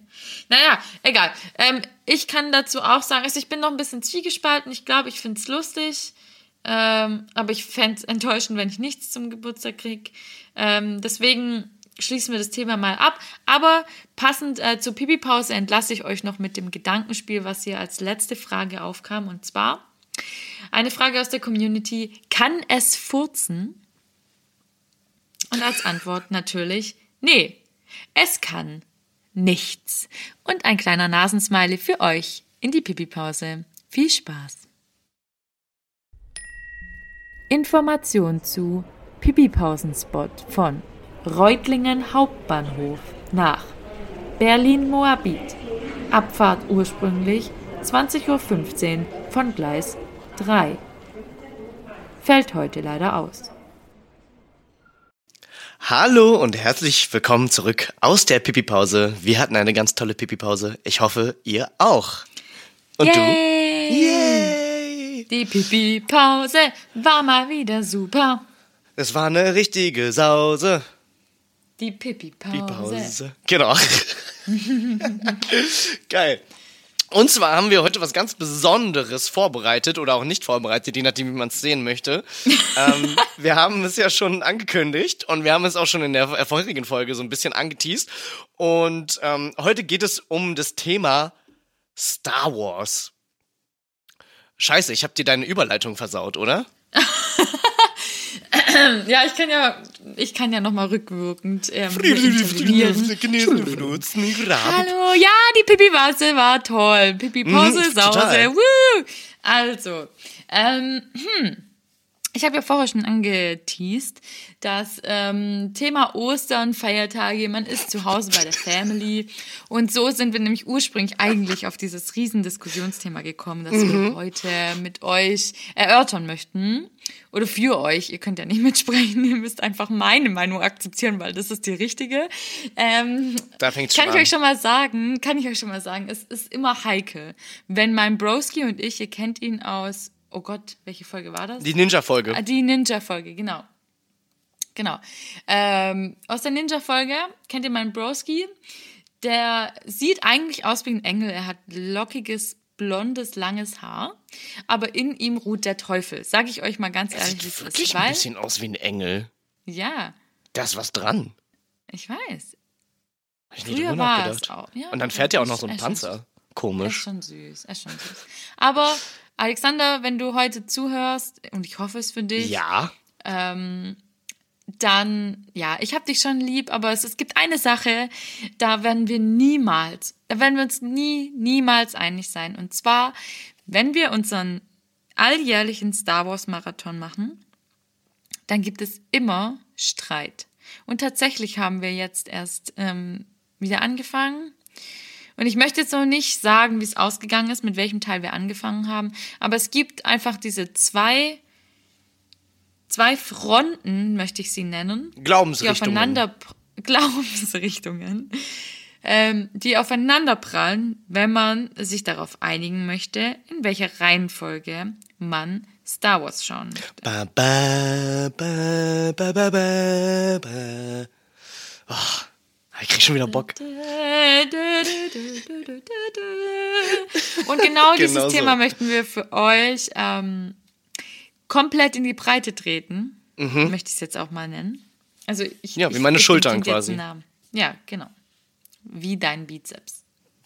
Naja, egal. Ähm, ich kann dazu auch sagen, also ich bin noch ein bisschen zwiegespalten. Ich glaube, ich finde es lustig. Ähm, aber ich fände es enttäuschend, wenn ich nichts zum Geburtstag kriege. Ähm, deswegen schließen wir das Thema mal ab. Aber passend äh, zur Pipi-Pause entlasse ich euch noch mit dem Gedankenspiel, was hier als letzte Frage aufkam. Und zwar eine Frage aus der Community. Kann es furzen? Und als Antwort natürlich, nee, es kann nichts. Und ein kleiner Nasensmiley für euch in die Pipi-Pause. Viel Spaß. Information zu Pipi-Pausenspot von Reutlingen Hauptbahnhof nach Berlin-Moabit. Abfahrt ursprünglich 20.15 Uhr von Gleis 3. Fällt heute leider aus. Hallo und herzlich willkommen zurück aus der Pipi-Pause. Wir hatten eine ganz tolle Pipi-Pause. Ich hoffe, ihr auch. Und Yay! du? Yay! Die Pipi-Pause war mal wieder super. Es war eine richtige Sause. Die Pipi-Pause. Pause. Genau. Geil. Und zwar haben wir heute was ganz Besonderes vorbereitet oder auch nicht vorbereitet, je nachdem, wie man es sehen möchte. ähm, wir haben es ja schon angekündigt und wir haben es auch schon in der vorherigen Folge so ein bisschen angeteased. Und ähm, heute geht es um das Thema Star Wars. Scheiße, ich habe dir deine Überleitung versaut, oder? Ja, ich kann ja, ich kann ja nochmal rückwirkend ähm. Hallo, ja, die Pipi-Pause war toll. Pipi-Pause, Mhm, Sause, total. woo! Also, ähm, hm. Ich habe ja vorher schon angeteased, dass ähm, Thema Ostern, Feiertage, man ist zu Hause bei der Family. Und so sind wir nämlich ursprünglich eigentlich auf dieses Riesendiskussionsthema gekommen, das wir heute mit euch erörtern möchten. Oder für euch. Ihr könnt ja nicht mitsprechen, ihr müsst einfach meine Meinung akzeptieren, weil das ist die richtige. Ähm, Da fängt's kann schon ich an. euch schon mal sagen, kann ich euch schon mal sagen, es ist immer heikel. Wenn mein Broski und ich, ihr kennt ihn aus, oh Gott, welche Folge war das? Die Ninja-Folge. Ah, Die Ninja-Folge, genau. Genau. Ähm, aus der Ninja-Folge kennt ihr meinen Broski. Der sieht eigentlich aus wie ein Engel. Er hat lockiges, blondes, langes Haar. Aber in ihm ruht der Teufel. Sag ich euch mal ganz ehrlich, wie es Sieht wirklich ist. ein bisschen aus wie ein Engel. ja, Da ist was dran. ich weiß. Hab ich Früher war es auch. Ja, Und dann fährt ja auch noch so er ein Panzer. Er ist Komisch. schon süß, er ist schon süß. Aber Alexander, wenn du heute zuhörst, und ich hoffe es für dich, Ja. dann, ja, ich habe dich schon lieb, aber es, es gibt eine Sache, da werden wir niemals, da werden wir uns nie, niemals einig sein. Und zwar, wenn wir unseren alljährlichen Star Wars Marathon machen, dann gibt es immer Streit. Und tatsächlich haben wir jetzt erst ähm, wieder angefangen. Und ich möchte jetzt noch nicht sagen, wie es ausgegangen ist, mit welchem Teil wir angefangen haben, aber es gibt einfach diese zwei zwei Fronten, möchte ich sie nennen. Glaubensrichtungen. Die aufeinander, Glaubensrichtungen, ähm, die aufeinander prallen, wenn man sich darauf einigen möchte, in welcher Reihenfolge man Star Wars schauen möchte. Ba, ba, ba, ba, ba, ba, ba. Oh, ich krieg schon wieder Bock. Und genau dieses Genau so. Thema möchten wir für euch ähm, komplett in die Breite treten. Möchte ich es jetzt auch mal nennen. Also ich, Mhm. Ja, wie ich meine dem Schultern quasi. Ja, genau. Wie dein Bizeps.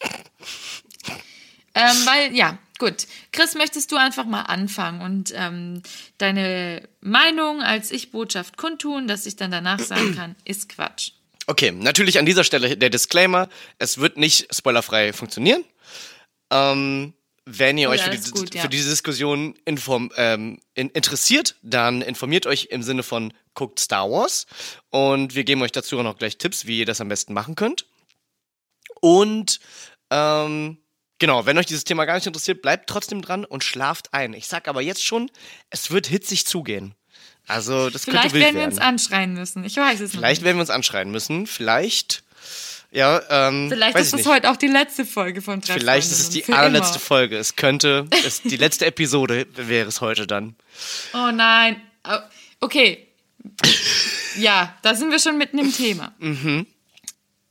ähm, weil, ja, gut. Chris, möchtest du einfach mal anfangen und ähm, deine Meinung als Ich-Botschaft kundtun, dass ich dann danach sagen kann, ist Quatsch. Okay, natürlich an dieser Stelle der Disclaimer: Es wird nicht spoilerfrei funktionieren. Ähm, wenn ihr Oh euch ja, für, die, gut, ja. für diese Diskussion inform, ähm, in, interessiert, dann informiert euch im Sinne von guckt Star Wars und wir geben euch dazu auch noch gleich Tipps, wie ihr das am besten machen könnt. Und ähm, genau, wenn euch dieses Thema gar nicht interessiert, bleibt trotzdem dran und schlaft ein. Ich sag aber jetzt schon, es wird hitzig zugehen. Also das Vielleicht könnte wild werden wir uns anschreien müssen. Ich weiß es Vielleicht nicht. werden wir uns anschreien müssen. Vielleicht, ja, ähm, Vielleicht ist das nicht. heute auch die letzte Folge von Drei Vielleicht ist es die allerletzte immer. Folge. Es könnte, es, die letzte Episode wäre es heute dann. Oh nein. Oh, Okay. Ja, da sind wir schon mitten im Thema. Mhm.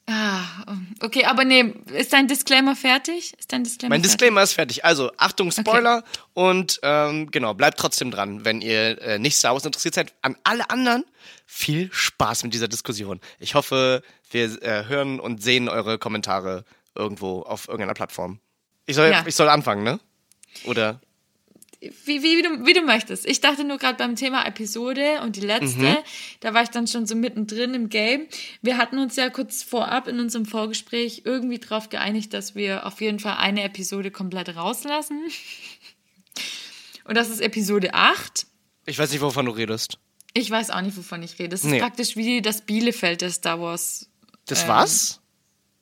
Ah, okay, aber nee, ist dein Disclaimer fertig? Ist dein Disclaimer Mein fertig? Disclaimer ist fertig. Also, Achtung, Spoiler. Und ähm, genau, bleibt trotzdem dran, wenn ihr äh, nicht Star Wars interessiert seid. An alle anderen, viel Spaß mit dieser Diskussion. Ich hoffe, wir äh, hören und sehen eure Kommentare irgendwo auf irgendeiner Plattform. Ich soll, Ja. ich soll anfangen, ne? Oder? Wie, wie, wie, du, wie du möchtest. Ich dachte nur gerade beim Thema Episode und die letzte, Mhm. da war ich dann schon so mittendrin im Game. Wir hatten uns ja kurz vorab in unserem Vorgespräch irgendwie drauf geeinigt, dass wir auf jeden Fall eine Episode komplett rauslassen. Und das ist Episode 8. Ich weiß nicht, wovon du redest. Ich weiß auch nicht, wovon ich rede. Das ist Nee. praktisch wie das Bielefeld der Star Wars. Das Ähm, war's?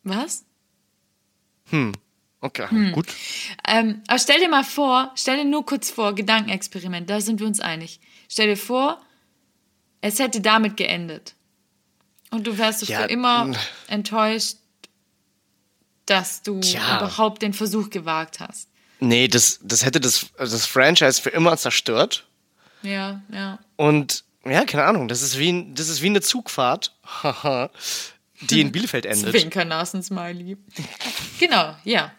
Was? Okay, Hm. gut. Ähm, aber stell dir mal vor, stell dir nur kurz vor, Gedankenexperiment, da sind wir uns einig. Stell dir vor, es hätte damit geendet. Und du wärst Ja, für immer mm. enttäuscht, dass du Tja. überhaupt den Versuch gewagt hast. Nee, das, das hätte das, das Franchise für immer zerstört. Ja, ja. Und ja, keine Ahnung, das ist wie, das ist wie eine Zugfahrt, die in Bielefeld endet. Zwinkernasen-Smiley. genau, ja.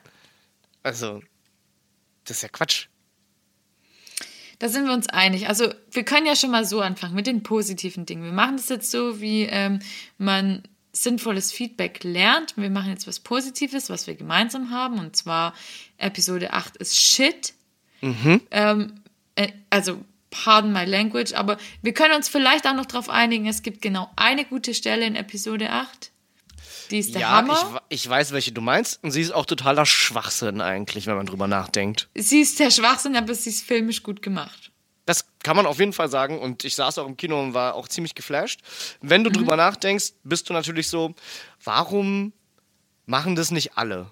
Also, das ist ja Quatsch. Da sind wir uns einig. Also wir können ja schon mal so anfangen mit den positiven Dingen. Wir machen das jetzt so, wie ähm, man sinnvolles Feedback lernt. Wir machen jetzt was Positives, was wir gemeinsam haben. Und zwar Episode 8 ist Shit. Ähm, äh, also pardon my language, aber wir können uns vielleicht auch noch darauf einigen, es gibt genau eine gute Stelle in Episode 8. Die ist der Ja, Hammer. ich, ich weiß, welche du meinst. Und sie ist auch totaler Schwachsinn eigentlich, wenn man drüber nachdenkt. Sie ist der Schwachsinn, aber sie ist filmisch gut gemacht. Das kann man auf jeden Fall sagen. Und ich saß auch im Kino und war auch ziemlich geflasht. Wenn du drüber nachdenkst, bist du natürlich so, warum machen das nicht alle?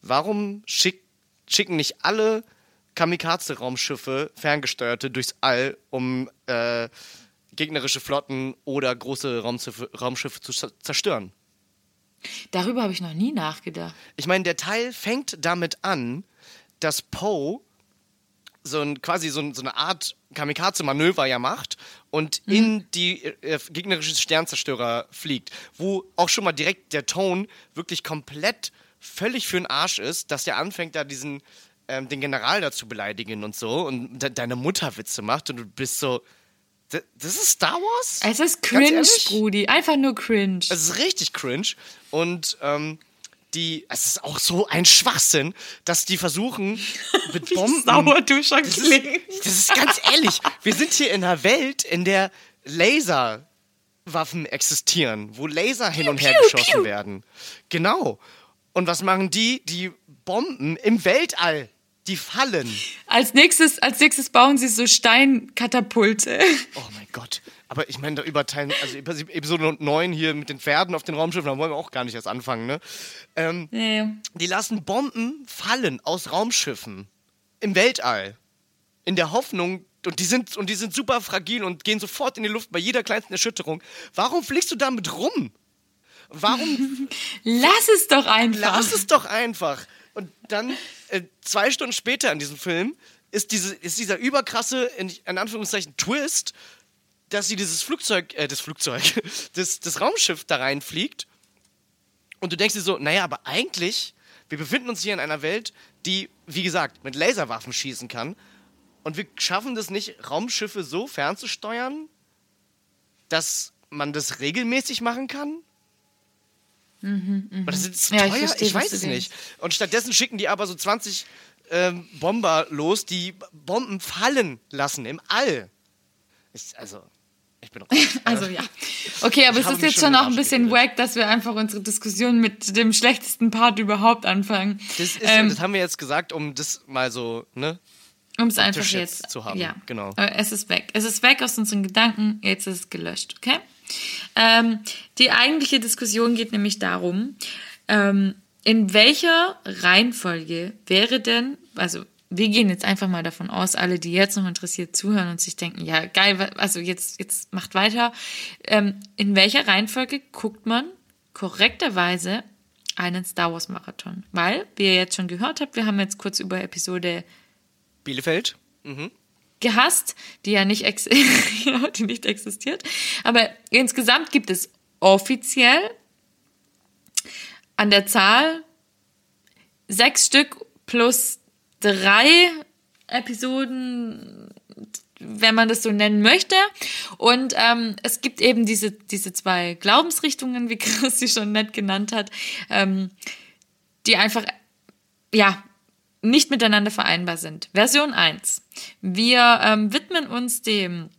Warum schick, schicken nicht alle Kamikaze-Raumschiffe, ferngesteuerte, durchs All, um äh, gegnerische Flotten oder große Raumschiffe, Raumschiffe zu zer- zerstören? Darüber habe ich noch nie nachgedacht. Ich meine, der Teil fängt damit an, dass Poe so ein, quasi so, ein, so eine Art Kamikaze-Manöver ja macht und in die äh, gegnerische Sternzerstörer fliegt, wo auch schon mal direkt der Ton wirklich komplett völlig für den Arsch ist, dass der anfängt, da diesen ähm, den General da zu beleidigen und so und de deine Mutter Witze macht und du bist so, "D- das ist Star Wars? Es ist cringe? Brudi. Einfach nur cringe. Es ist richtig cringe. Und ähm, die, es ist auch so ein Schwachsinn, dass die versuchen, mit Bomben. sauer du schon das ist, das ist ganz ehrlich. Wir sind hier in einer Welt, in der Laser Waffen existieren, wo Laser hin und her geschossen werden. Genau. Und was machen die? Die Bomben im Weltall. Die fallen. Als nächstes, als nächstes bauen sie so Steinkatapulte. Oh mein Gott. Aber ich meine, da überteilen, also Episode 9 hier mit den Pferden auf den Raumschiffen, da wollen wir auch gar nicht erst anfangen, ne? Ähm, Nee. Die lassen Bomben fallen aus Raumschiffen. Im Weltall. In der Hoffnung, und die sind, und die sind super fragil und gehen sofort in die Luft bei jeder kleinsten Erschütterung. Warum fliegst du damit rum? Warum Lass es doch einfach. Lass es doch einfach. Und dann, äh, zwei Stunden später in diesem Film, ist, diese, ist dieser überkrasse, in, in Anführungszeichen, Twist, dass sie dieses Flugzeug, äh, das Flugzeug, das, das Raumschiff da reinfliegt. Und du denkst dir so, naja, aber eigentlich, wir befinden uns hier in einer Welt, die, wie gesagt, mit Laserwaffen schießen kann. Und wir schaffen das nicht, Raumschiffe so fernzusteuern, dass man das regelmäßig machen kann? Aber das ist Mhm, Ja, ich teuer, ich, verstehe, was weiß es nicht. Und stattdessen schicken die aber so 20 ähm, Bomber los, die Bomben fallen lassen im All. Ich, also, ich bin raus. Also ja. Okay, aber Ich es ist jetzt schon auch ein bisschen geredet. wack, dass wir einfach unsere Diskussion mit dem schlechtesten Part überhaupt anfangen. Das, ist, Ähm, das haben wir jetzt gesagt, um das mal so, ne? Um es einfach jetzt jetzt zu haben, Ja, genau. Es ist weg. Es ist weg aus unseren Gedanken. Jetzt ist es gelöscht, okay? Ähm, die eigentliche Diskussion geht nämlich darum, ähm, in welcher Reihenfolge wäre denn, also wir gehen jetzt einfach mal davon aus, alle, die jetzt noch interessiert zuhören und sich denken, ja geil, also jetzt, jetzt macht weiter. Ähm, in welcher Reihenfolge guckt man korrekterweise einen Star Wars Marathon? Weil, wie ihr jetzt schon gehört habt, wir haben jetzt kurz über Episode Bielefeld? Gehasst, die ja nicht, ex die nicht existiert. Aber insgesamt gibt es offiziell an der Zahl sechs Stück plus drei Episoden, wenn man das so nennen möchte. Und ähm, es gibt eben diese, diese zwei Glaubensrichtungen, wie Chris sie schon nett genannt hat, ähm, die einfach, ja, nicht miteinander vereinbar sind. Version 1. Wir ähm, widmen uns dem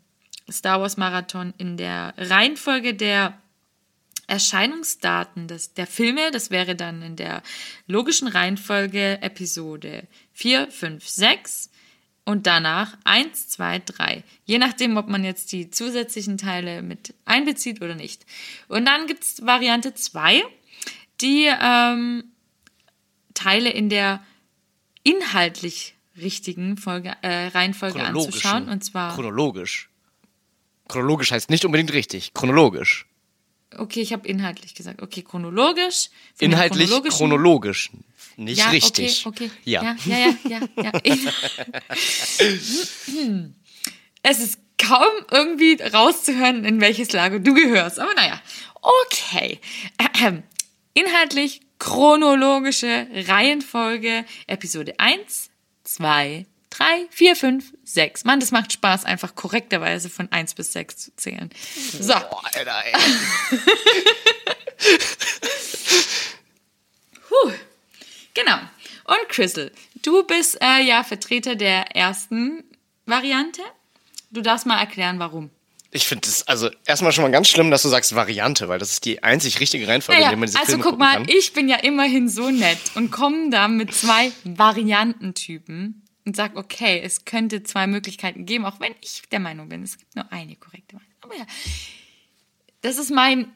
Star Wars Marathon in der Reihenfolge der Erscheinungsdaten des, der Filme. Das wäre dann in der logischen Reihenfolge Episode 4, 5, 6 und danach 1, 2, 3. Je nachdem, ob man jetzt die zusätzlichen Teile mit einbezieht oder nicht. Und dann gibt es Variante 2, die ähm, Teile in der inhaltlich richtigen Folge, äh, Reihenfolge anzuschauen. Und zwar, Chronologisch. Chronologisch heißt nicht unbedingt richtig. Chronologisch. okay, ich habe inhaltlich gesagt. Okay, chronologisch. Inhaltlich chronologisch. Nicht ja, richtig. Okay, okay. Ja. Ja, ja, ja, ja. ja. es ist kaum irgendwie rauszuhören, in welches Lager du gehörst. Aber naja, okay. Inhaltlich chronologische Reihenfolge Episode 1, 2, 3, 4, 5, 6. Mann, das macht Spaß, einfach korrekterweise von 1 bis 6 zu zählen. So, Boah, Alter, ey. Puh. Genau. Und Crystal, du bist äh, ja Vertreter der ersten Variante. Du darfst mal erklären, warum. Ich finde es also erstmal schon mal ganz schlimm, dass du sagst Variante, weil das ist die einzig richtige Reihenfolge, in Naja, der man diese also Filme guck mal, kann. ich bin ja immerhin so nett und komme da mit zwei Variantentypen und sag, okay, es könnte zwei Möglichkeiten geben, auch wenn ich der Meinung bin, es gibt nur eine korrekte Variante. Aber ja, das ist mein,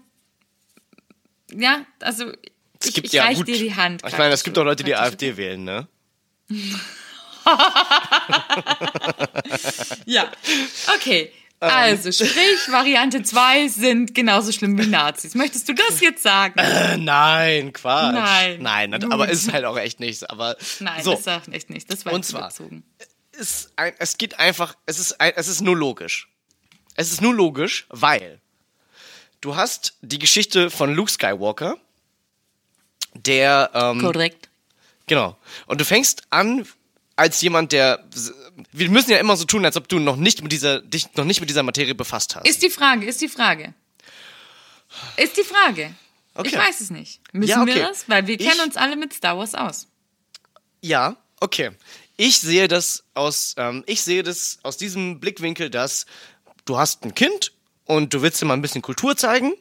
ja, also Es ich, gibt ich ja reich gut. dir die Hand. Ich meine, es gibt auch Leute, die. AfD wählen, ne? Ja, okay. Ähm. Also, sprich, Variante 2 sind genauso schlimm wie Nazis. Möchtest du das jetzt sagen? Äh, nein, Quatsch. Nein. Nein, Gut. aber ist halt auch echt nichts. Aber Nein, so, das sagt echt nicht. Das war Und zwar- überzogen. ist ein, es geht einfach, es ist, ein, es ist nur logisch. Es ist nur logisch, weil du hast die Geschichte von Luke Skywalker, der, ähm, Korrekt. genau, und du fängst an als jemand, der, wir müssen ja immer so tun, als ob du noch nicht mit dieser, dich noch nicht mit dieser Materie befasst hast. Ist die Frage, ist die Frage. Ist die Frage. Ich Okay. weiß es nicht. Müssen Ja, okay. wir das? Weil wir Ich- kennen uns alle mit Star Wars aus. Ja, okay. Ich sehe das aus, ähm, ich sehe das aus diesem Blickwinkel, dass du hast ein Kind und du willst dir mal ein bisschen Kultur zeigen.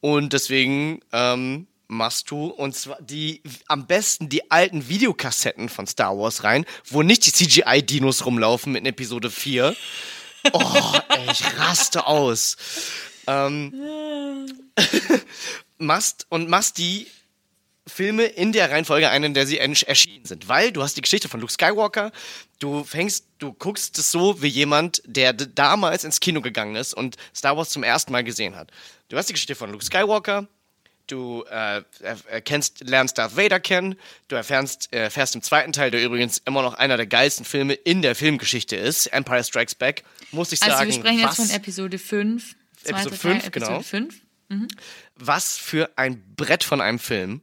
Und deswegen ähm, machst du und zwar die am besten die alten Videokassetten von Star Wars rein, wo nicht die CGI-Dinos rumlaufen in Episode 4. Oh, ey, ich raste aus. Ähm, machst und machst die Filme in der Reihenfolge ein, in der sie erschienen sind. Weil du hast die Geschichte von Luke Skywalker, du fängst, du guckst es so wie jemand, der damals ins Kino gegangen ist und Star Wars zum ersten Mal gesehen hat. Du hast die Geschichte von Luke Skywalker, du äh, erkennst, lernst Darth Vader kennen, du erfährst, erfährst im zweiten Teil, der übrigens immer noch einer der geilsten Filme in der Filmgeschichte ist, Empire Strikes Back, muss ich also sagen. Also wir sprechen was, jetzt von Episode 5. Episode 5, genau. Episode 5. Mhm. Was für ein Brett von einem Film.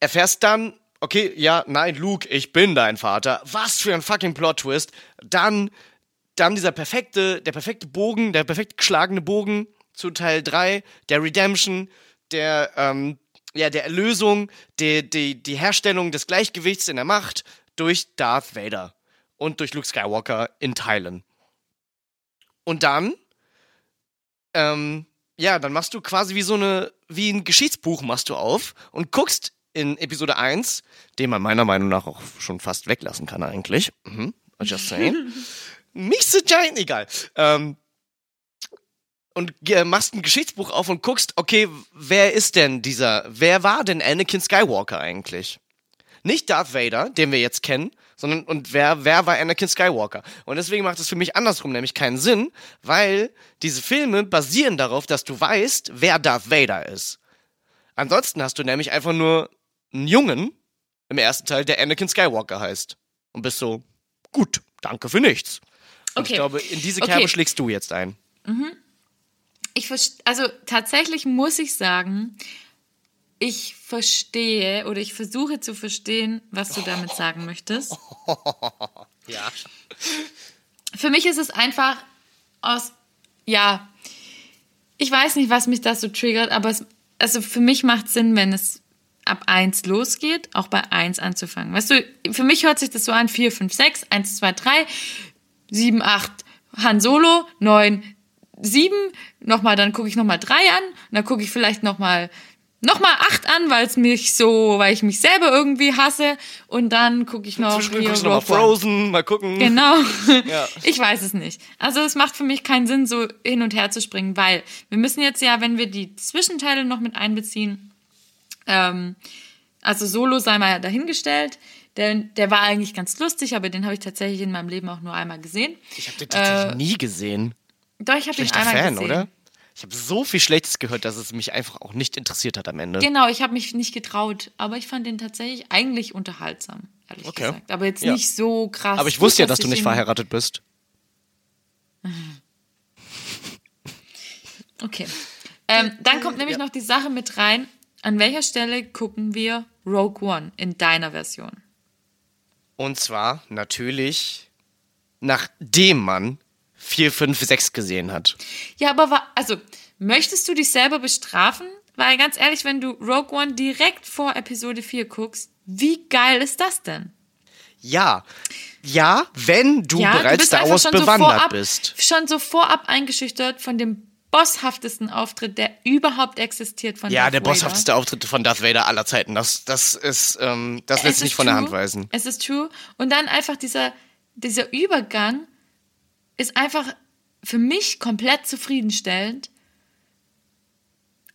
Erfährst dann, okay, ja, nein, Luke, ich bin dein Vater. Was für ein fucking Plot-Twist. Dann, dann dieser perfekte, der perfekte Bogen, der perfekt geschlagene Bogen zu Teil 3, der Redemption, der, ähm, ja, der Erlösung, die, die, die Herstellung des Gleichgewichts in der Macht durch Darth Vader und durch Luke Skywalker in Teilen. Und dann, ähm, ja, dann machst du quasi wie so eine, wie ein Geschichtsbuch machst du auf und guckst in Episode 1, den man meiner Meinung nach auch schon fast weglassen kann eigentlich. Mhm, just saying. Nicht so giant, egal. Ähm, und machst ein Geschichtsbuch auf und guckst, okay, wer ist denn dieser, wer war denn Anakin Skywalker eigentlich? Nicht Darth Vader, den wir jetzt kennen, sondern und wer, wer war Anakin Skywalker? Und deswegen macht es für mich andersrum nämlich keinen Sinn, weil diese Filme basieren darauf, dass du weißt, wer Darth Vader ist. Ansonsten hast du nämlich einfach nur einen Jungen im ersten Teil, der Anakin Skywalker heißt. Und bist so, gut, danke für nichts. Und okay. ich glaube, in diese Kerbe okay. schlägst du jetzt ein. Mhm ich also tatsächlich muss ich sagen, ich verstehe oder ich versuche zu verstehen, was du damit sagen möchtest. Ja. Für mich ist es einfach aus, ja, ich weiß nicht, was mich das so triggert, aber es, also für mich macht es Sinn, wenn es ab 1 losgeht, auch bei 1 anzufangen. Weißt du, für mich hört sich das so an, 4, 5, 6, 1, 2, 3, 7, 8, Han Solo, 9, sieben, nochmal, dann gucke ich nochmal drei an, und dann gucke ich vielleicht nochmal nochmal acht an, weil es mich so, weil ich mich selber irgendwie hasse und dann gucke ich noch hier guckst noch mal Frozen, mal gucken. Genau. Ja. Ich weiß es nicht. Also es macht für mich keinen Sinn, so hin und her zu springen, weil wir müssen jetzt ja, wenn wir die Zwischenteile noch mit einbeziehen, ähm, also Solo sei mal dahingestellt. Der, der war eigentlich ganz lustig, aber den habe ich tatsächlich in meinem Leben auch nur einmal gesehen. Ich habe den tatsächlich äh, nie gesehen. Doch, ich habe ihn einmal Fan, gesehen. oder? Ich habe so viel Schlechtes gehört, dass es mich einfach auch nicht interessiert hat am Ende. Genau, ich habe mich nicht getraut, aber ich fand den tatsächlich eigentlich unterhaltsam, ehrlich okay. gesagt. Aber jetzt ja. nicht so krass. Aber ich wusste ja, dass, dass du nicht verheiratet bist. Okay. Ähm, dann kommt nämlich ja. noch die Sache mit rein. An welcher Stelle gucken wir Rogue One in deiner Version? Und zwar natürlich, nachdem man 4, 5, 6 gesehen hat. Ja, aber also, möchtest du dich selber bestrafen? Weil ganz ehrlich, wenn du Rogue One direkt vor Episode 4 guckst, wie geil ist das denn? Ja. Ja, wenn du ja, bereits du daraus bewandert so vorab, bist. Schon so vorab eingeschüchtert von dem bosshaftesten Auftritt, der überhaupt existiert von ja, Darth der bosshafteste Auftritt von Darth Vader aller Zeiten. Das, das ist, ähm, das lässt sich nicht von der Hand weisen. Es ist true. Und dann einfach dieser, dieser Übergang ist einfach für mich komplett zufriedenstellend.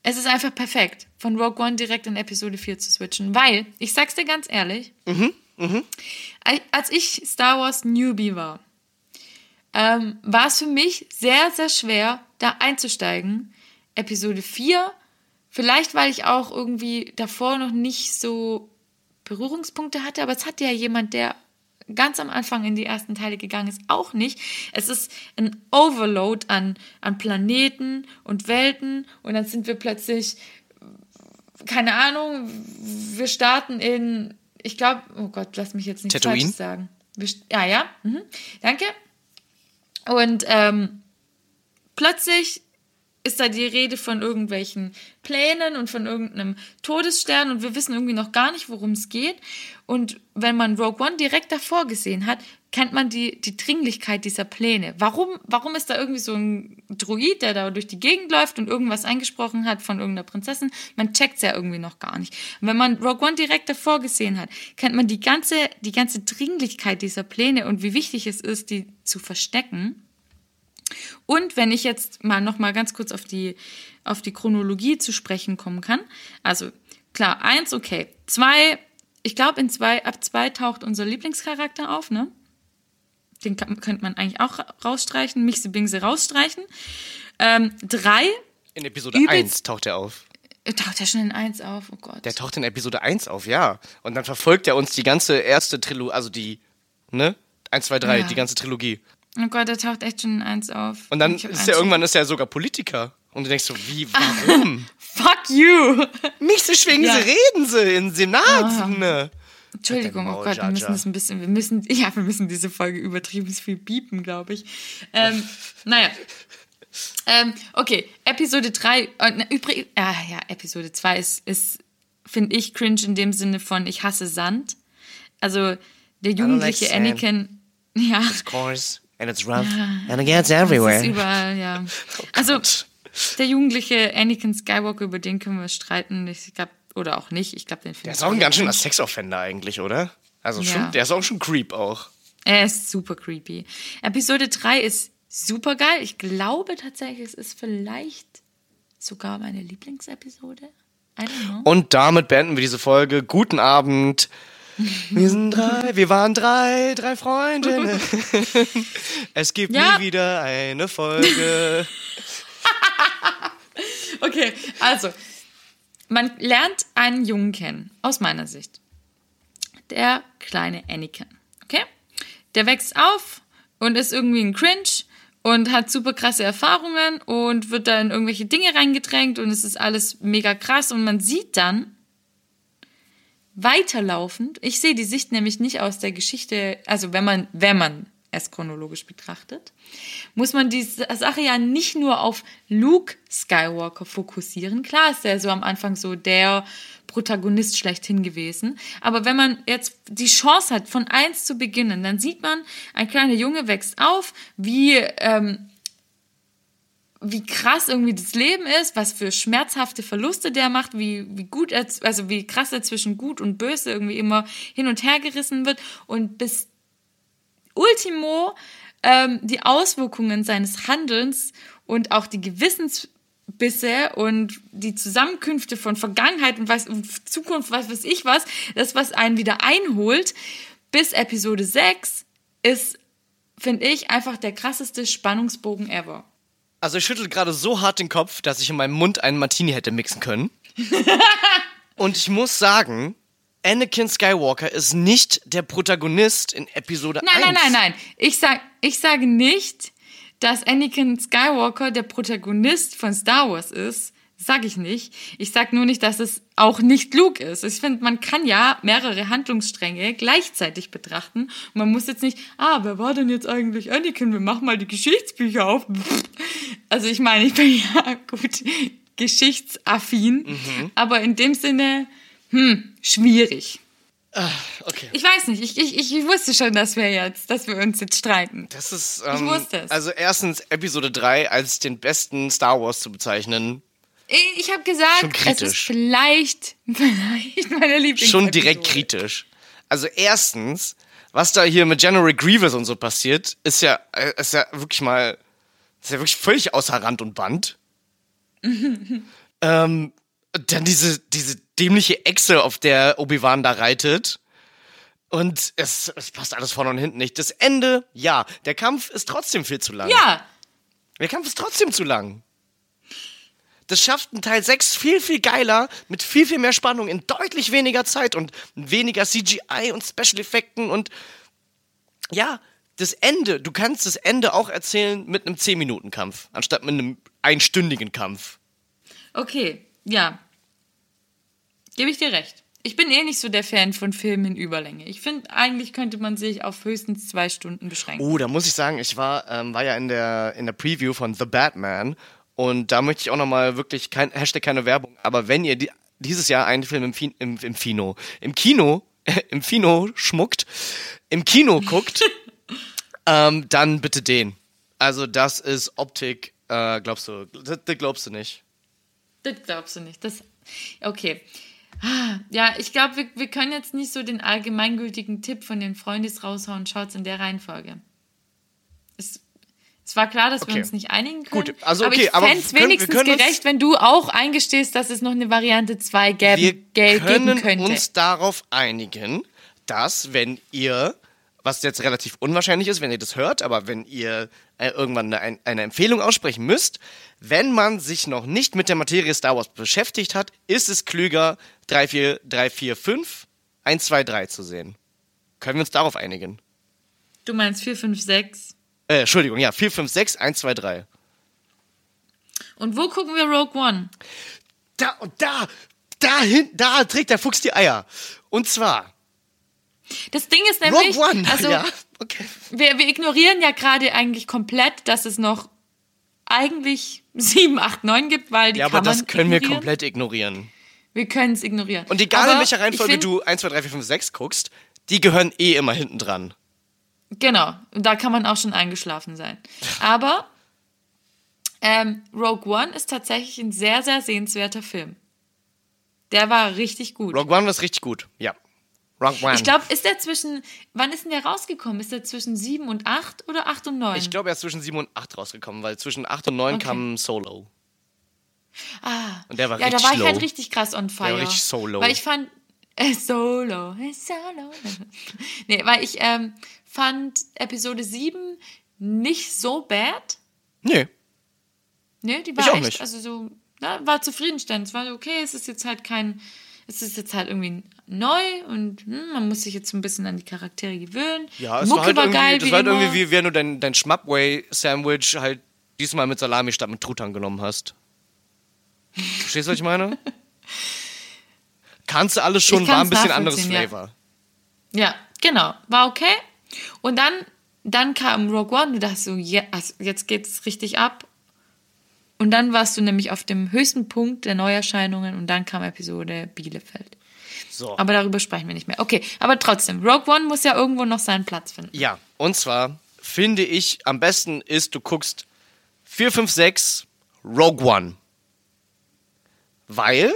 Es ist einfach perfekt, von Rogue One direkt in Episode 4 zu switchen, weil, ich sag's dir ganz ehrlich, mhm, mh. als ich Star Wars Newbie war, ähm, war es für mich sehr, sehr schwer, da einzusteigen. Episode 4, vielleicht weil ich auch irgendwie davor noch nicht so Berührungspunkte hatte, aber es hat ja jemand, der ganz am Anfang in die ersten Teile gegangen ist, auch nicht. Es ist ein Overload an, an Planeten und Welten und dann sind wir plötzlich, keine Ahnung, wir starten in, ich glaube, oh Gott, lass mich jetzt nicht falsch sagen. Wir, ja, ja, mhm, danke. Und ähm, plötzlich ist da die Rede von irgendwelchen Plänen und von irgendeinem Todesstern und wir wissen irgendwie noch gar nicht, worum es geht. Und wenn man Rogue One direkt davor gesehen hat, kennt man die, die Dringlichkeit dieser Pläne. Warum, warum ist da irgendwie so ein Druid, der da durch die Gegend läuft und irgendwas eingesprochen hat von irgendeiner Prinzessin? Man checkt es ja irgendwie noch gar nicht. Und wenn man Rogue One direkt davor gesehen hat, kennt man die ganze, die ganze Dringlichkeit dieser Pläne und wie wichtig es ist, die zu verstecken. Und wenn ich jetzt mal noch mal ganz kurz auf die, auf die Chronologie zu sprechen kommen kann. Also klar, eins, okay. Zwei, ich glaube, in zwei, ab zwei taucht unser Lieblingscharakter auf, ne? Den kann, könnte man eigentlich auch rausstreichen, Mixe Bingse rausstreichen. Ähm, drei. In Episode 1 taucht er auf. Taucht er schon in 1 auf? Oh Gott. Der taucht in Episode 1 auf, ja. Und dann verfolgt er uns die ganze erste Trilogie, also die, ne? 1, 2, 3, Ja. die ganze Trilogie. Oh Gott, der taucht echt schon in 1 auf. Und dann ist eins er irgendwann ist er sogar Politiker. Und du denkst so, wie, warum? Fuck you! Nicht so schwingen Ja. sie, reden sie im Senat. Ne? Entschuldigung, oh Gott, wir müssen das ein bisschen, wir müssen, ja, wir müssen diese Folge übertrieben viel biepen, glaube ich. Ähm, naja. Ähm, okay, Episode 3, äh, übrigens, ah, ja, Episode 2 ist, ist finde ich, cringe in dem Sinne von ich hasse Sand. Also, der jugendliche sand. Anakin, ja, Of course. And it's rough. And it das gets ist everywhere. überall, ja. Also, der jugendliche Anakin Skywalker, über den können wir streiten. Ich glaube, oder auch nicht. Ich glaube, den Der ist auch ein ganz schöner. Sexoffender eigentlich, oder? Also Ja. schon, der ist auch schon Creep auch. Er ist super creepy. Episode 3 ist super geil. Ich glaube tatsächlich, es ist vielleicht sogar meine Lieblingsepisode. I don't know. Und damit beenden wir diese Folge. Guten Abend. Wir sind drei, wir waren drei, drei Freundinnen. Es gibt Ja. nie wieder eine Folge. Okay, also, man lernt einen Jungen kennen, aus meiner Sicht. Der kleine Anakin, okay? Der wächst auf und ist irgendwie ein Cringe und hat super krasse Erfahrungen und wird da in irgendwelche Dinge reingedrängt und es ist alles mega krass und man sieht dann weiterlaufend, ich sehe die Sicht nämlich nicht aus der Geschichte, also wenn man, wenn man es chronologisch betrachtet, muss man die Sache ja nicht nur auf Luke Skywalker fokussieren. Klar ist er so am Anfang so der Protagonist schlechthin gewesen. Aber wenn man jetzt die Chance hat, von eins zu beginnen, dann sieht man, ein kleiner Junge wächst auf, wie, ähm, wie krass irgendwie das Leben ist, was für schmerzhafte Verluste der macht, wie, wie gut er, also wie krass er zwischen gut und böse irgendwie immer hin und her gerissen wird und bis Ultimo ähm, die Auswirkungen seines Handelns und auch die Gewissensbisse und die Zusammenkünfte von Vergangenheit und, was, und Zukunft, was weiß ich was, das, was einen wieder einholt, bis Episode 6 ist, finde ich, einfach der krasseste Spannungsbogen ever. Also ich schüttel gerade so hart den Kopf, dass ich in meinem Mund einen Martini hätte mixen können. Und ich muss sagen, Anakin Skywalker ist nicht der Protagonist in Episode Nein, 1. nein, nein, nein. Ich, sag, ich sage nicht, dass Anakin Skywalker der Protagonist von Star Wars ist. Sag ich nicht. Ich sag nur nicht, dass es auch nicht Luke ist. Ich finde, man kann ja mehrere Handlungsstränge gleichzeitig betrachten. Und man muss jetzt nicht, ah, wer war denn jetzt eigentlich Anakin? Wir machen mal die Geschichtsbücher auf. Also ich meine, ich bin ja gut geschichtsaffin. Aber in dem Sinne, hm, schwierig. Okay. Ich weiß nicht, ich, ich, ich wusste schon, dass wir jetzt, dass wir uns jetzt streiten. Das ist, ähm, wusste es. also erstens Episode 3 als den besten Star Wars zu bezeichnen. Ich, habe gesagt, es ist vielleicht, vielleicht meine Lieblings. Schon direkt kritisch. Also erstens, was da hier mit General Grievous und so passiert, ist ja, äh, ist ja wirklich mal, ist ja wirklich völlig außer Rand und Band. ähm, dann diese, diese dämliche Echse, auf der Obi-Wan da reitet. Und es, es passt alles vorne und hinten nicht. Das Ende, ja. Der Kampf ist trotzdem viel zu lang. Ja, Der Kampf ist trotzdem zu lang. Das schafft ein Teil 6 viel, viel geiler, mit viel, viel mehr Spannung in deutlich weniger Zeit und weniger CGI und Special Effekten und ja, das Ende, du kannst das Ende auch erzählen mit einem 10-Minuten-Kampf, anstatt mit einem einstündigen Kampf. okay, ja. Gebe ich dir recht. Ich bin eh nicht so der Fan von Filmen in Überlänge. Ich finde, eigentlich könnte man sich auf höchstens zwei Stunden beschränken. Oh, da muss ich sagen, ich war, ähm, war ja in der, in der Preview von The Batman Und da möchte ich auch nochmal wirklich kein Hashtag keine Werbung, aber wenn ihr die, dieses Jahr einen Film im, Fi im, im Kino, im Kino, im Kino schmuckt, im Kino guckt, ähm, dann bitte den. Also das ist Optik, äh, glaubst du, das, das glaubst du nicht. Das glaubst du nicht. Das, okay. Ja, ich glaube, wir, wir können jetzt nicht so den allgemeingültigen Tipp von den Freundis raushauen, schaut's in der Reihenfolge. Es, war klar, dass Okay. wir uns nicht einigen können. Gut, also aber okay, ich aber fände es wir können- wir wenigstens können gerecht, wenn du auch eingestehst, dass es noch eine Variante 2 gäbe, Wir gä- können geben könnte. uns darauf einigen, dass wenn ihr, was jetzt relativ unwahrscheinlich ist, wenn ihr das hört, aber wenn ihr äh, irgendwann eine, eine Empfehlung aussprechen müsst, wenn man sich noch nicht mit der Materie Star Wars beschäftigt hat, ist es klüger, 3, 4, 3, 4, 5, 1, 2, 3 zu sehen. Können wir uns darauf einigen? Du meinst 4, 5, 6. Äh, Entschuldigung, ja, 4, 5, 6, 1, 2, 3. Und wo gucken wir Rogue One? Da und da, da hin, da trägt der Fuchs die Eier. Und zwar Das Ding ist nämlich, Rogue One. also ja, okay. wir, wir ignorieren ja gerade eigentlich komplett, dass es noch eigentlich 7, 8, 9 gibt, weil die Ja, aber das können wir ignorieren. komplett ignorieren. Wir können es ignorieren. Und egal Aber in welcher Reihenfolge find- du 1, 2, 3, 4, 5, 6 guckst, die gehören eh immer hinten dran. Genau, und da kann man auch schon eingeschlafen sein. Aber ähm, Rogue One ist tatsächlich ein sehr, sehr sehenswerter Film. Der war richtig gut. Rogue One war richtig gut, ja. Rogue One. ich glaube, ist der zwischen, wann ist denn der rausgekommen? Ist der zwischen 7 und 8 oder 8 und 9? ich glaube, er ist zwischen 7 und 8 rausgekommen, weil zwischen 8 und 9 Okay. kam Solo. ah, Und der war ja, da richtig war ich low. halt richtig krass on fire. richtig solo. Weil ich fand, äh, solo, äh, solo. nee, weil ich ähm, fand Episode 7 nicht so bad. Nee. Nee, die Ich war auch echt, nicht. also so, na, war zufriedenstellend. Es war okay, es ist jetzt halt kein, es ist jetzt halt irgendwie neu und hm, man muss sich jetzt so ein bisschen an die Charaktere gewöhnen. Ja, es Mucke war halt irgendwie, geil, das wie war halt irgendwie wie wenn du dein, dein Schmappway-Sandwich halt diesmal mit Salami statt mit Truthahn genommen hast. Verstehst du, was ich meine? Kannst du alles schon, Ich war ein bisschen anderes nachvollziehen, ja. Flavor. Ja, genau, war okay. Und dann, dann kam Rogue One, du dachtest so, ja, also jetzt geht's richtig ab. Und dann warst du nämlich auf dem höchsten Punkt der Neuerscheinungen und dann kam Episode Bielefeld. So. Aber darüber sprechen wir nicht mehr. Okay, aber trotzdem, Rogue One muss ja irgendwo noch seinen Platz finden. Ja, und zwar finde ich, am besten ist, du guckst 4, 5, 6 Rogue One. Weil,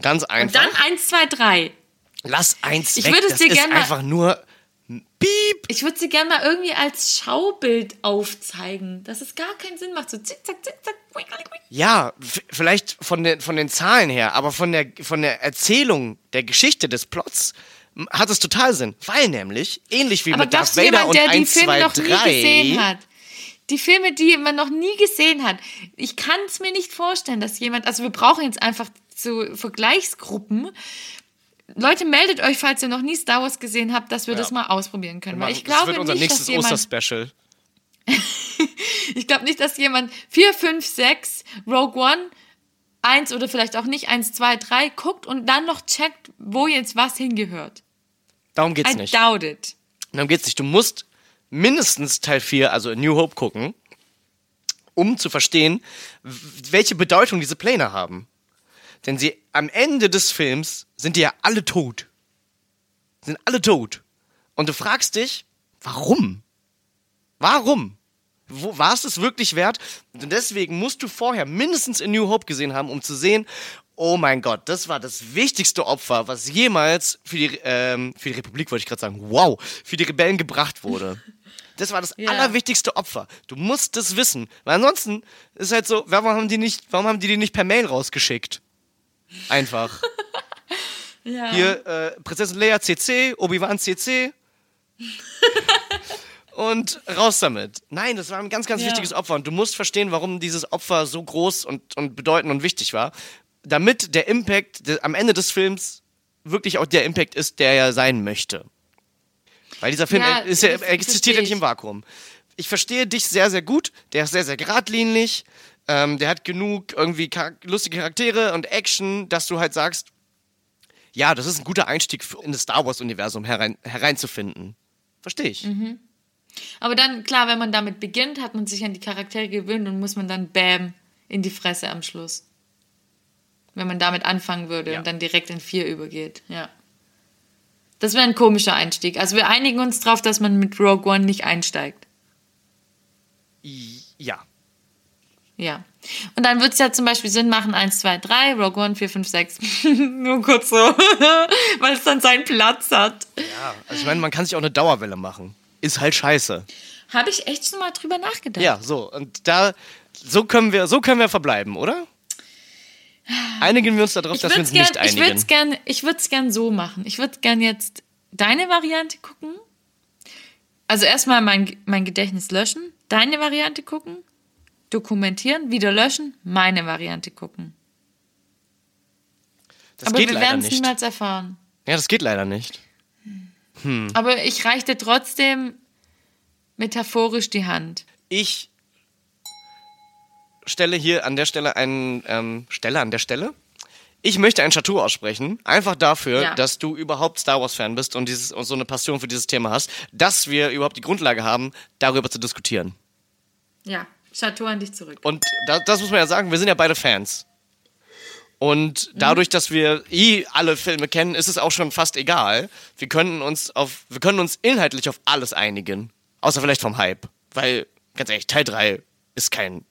ganz Und einfach, dann 1, 2, 3. lass eins Ich weg, würde es das dir ist gern mal- einfach nur Piep. Ich würde sie gerne mal irgendwie als Schaubild aufzeigen, dass es gar keinen Sinn macht. So zick, zack, zick, zack. Ja, vielleicht von, den von den Zahlen her, aber von der, von der Erzählung, der Geschichte des Plots hat es total Sinn. Weil nämlich, ähnlich wie Aber mit Darth Vader jemand, und der die 1, Filme 2, noch 3, nie gesehen hat? Die Filme, die man noch nie gesehen hat. Ich kann es mir nicht vorstellen, dass jemand, also wir brauchen jetzt einfach so Vergleichsgruppen. Leute, meldet euch, falls ihr noch nie Star Wars gesehen habt, dass wir Ja. das mal ausprobieren können. Weil ich das glaube wird unser nicht, dass nächstes jemand, Osterspecial. ich glaube nicht, dass jemand 4, 5, 6, Rogue One, 1 oder vielleicht auch nicht 1, 2, 3 guckt und dann noch checkt, wo jetzt was hingehört. Darum geht's I nicht. doubt it. Darum geht's nicht. Du musst mindestens Teil 4, also New Hope, gucken, um zu verstehen, welche Bedeutung diese Pläne haben. Denn sie am Ende des Films sind die ja alle tot. Sind alle tot. Und du fragst dich, warum? Warum? Wo, war es das wirklich wert? Und deswegen musst du vorher mindestens A New Hope gesehen haben, um zu sehen, oh mein Gott, das war das wichtigste Opfer, was jemals für die, ähm, für die Republik, wollte ich gerade sagen, wow, für die Rebellen gebracht wurde. Das war das Ja. allerwichtigste Opfer. Du musst das wissen. Weil ansonsten ist halt so, warum haben die nicht, warum haben die die nicht per Mail rausgeschickt? Einfach. Ja. Hier, äh, Prinzessin Leia CC, Obi-Wan CC. und raus damit. Nein, das war ein ganz, ganz Ja. wichtiges Opfer. Und du musst verstehen, warum dieses Opfer so groß und, und bedeutend und wichtig war. Damit der Impact der, am Ende des Films wirklich auch der Impact ist, der er sein möchte. Weil dieser Film Ja, ist er existiert ja nicht ich. im Vakuum. Ich verstehe dich sehr, sehr gut. Der ist sehr, sehr geradlinig. Ähm, der hat genug irgendwie char lustige Charaktere und Action, dass du halt sagst, ja, das ist ein guter Einstieg in das Star Wars-Universum herein, hereinzufinden. Verstehe ich. Aber dann, klar, wenn man damit beginnt, hat man sich an die Charaktere gewöhnt und muss man dann, bam, in die Fresse am Schluss. Wenn man damit anfangen würde Ja. und dann direkt in 4 übergeht. Ja. Das wäre ein komischer Einstieg. Also wir einigen uns drauf, dass man mit Rogue One nicht einsteigt. Ja. Ja. Und dann würde es ja zum Beispiel Sinn machen, 1, 2, 3, Rogue One, 4, 5, 6. Nur kurz so. Weil es dann seinen Platz hat. Ja, also ich meine, man kann sich auch eine Dauerwelle machen. Ist halt scheiße. Habe ich echt schon mal drüber nachgedacht. Ja, so. Und da, so können wir, so können wir verbleiben, oder? Einigen wir uns darauf, dass wir würde uns es nicht gern, ich würd's einigen. gern, ich würd's gern so machen. Ich würde gern jetzt deine Variante gucken. Also erstmal mein, mein Gedächtnis löschen, deine Variante gucken, dokumentieren, wieder löschen, meine Variante gucken. Das Aber geht wir werden es niemals erfahren. Ja, das geht leider nicht. Aber ich reiche dir trotzdem metaphorisch die Hand. Ich stelle hier an der Stelle einen ähm, Stelle an der Stelle. Ich möchte ein Chateau aussprechen, einfach dafür, Ja. dass du überhaupt Star Wars Fan bist und dieses und so eine Passion für dieses Thema hast, dass wir überhaupt die Grundlage haben, darüber zu diskutieren. Ja, Chateau an dich zurück. Und da, das muss man ja sagen, wir sind ja beide Fans. Und dadurch, dass wir eh alle Filme kennen, ist es auch schon fast egal. Wir können uns auf, wir können uns inhaltlich auf alles einigen. Außer vielleicht vom Hype. Weil, ganz ehrlich, Teil 3 ist kein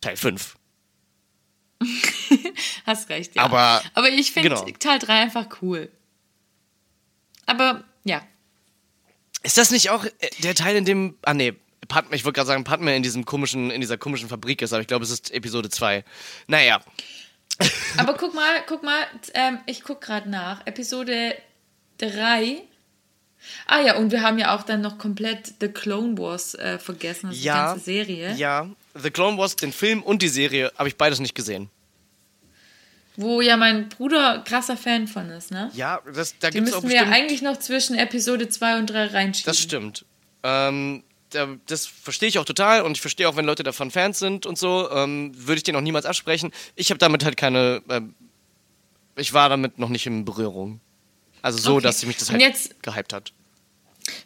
Teil 5. Hast recht, ja. Aber- Aber ich finde genau. Teil 3 einfach cool. Aber ja, Ist das nicht auch äh, der Teil, in dem, ah nee, Padme, ich wollte gerade sagen, Padme in diesem komischen, in dieser komischen Fabrik ist, aber ich glaube, es ist Episode 2. Naja, Aber guck mal, guck mal, ähm, ich guck gerade nach. Episode 3. Ah ja, und wir haben ja auch dann noch komplett The Clone Wars äh, vergessen, also ja, die ganze Serie. ja, The Clone Wars, den Film und die Serie, habe ich beides nicht gesehen. Wo ja mein Bruder krasser Fan von ist, ne? Ja, das, da Die gibt es auch müssten wir bestimmt... eigentlich noch zwischen Episode 2 und 3 reinschieben. Das stimmt. Ähm, das verstehe ich auch total und ich verstehe auch, wenn Leute davon Fans sind und so, ähm, würde ich denen auch niemals absprechen. Ich habe damit halt keine, ähm, ich war damit noch nicht in Berührung. Also so, Okay. dass sie mich das halt jetzt- gehypt hat.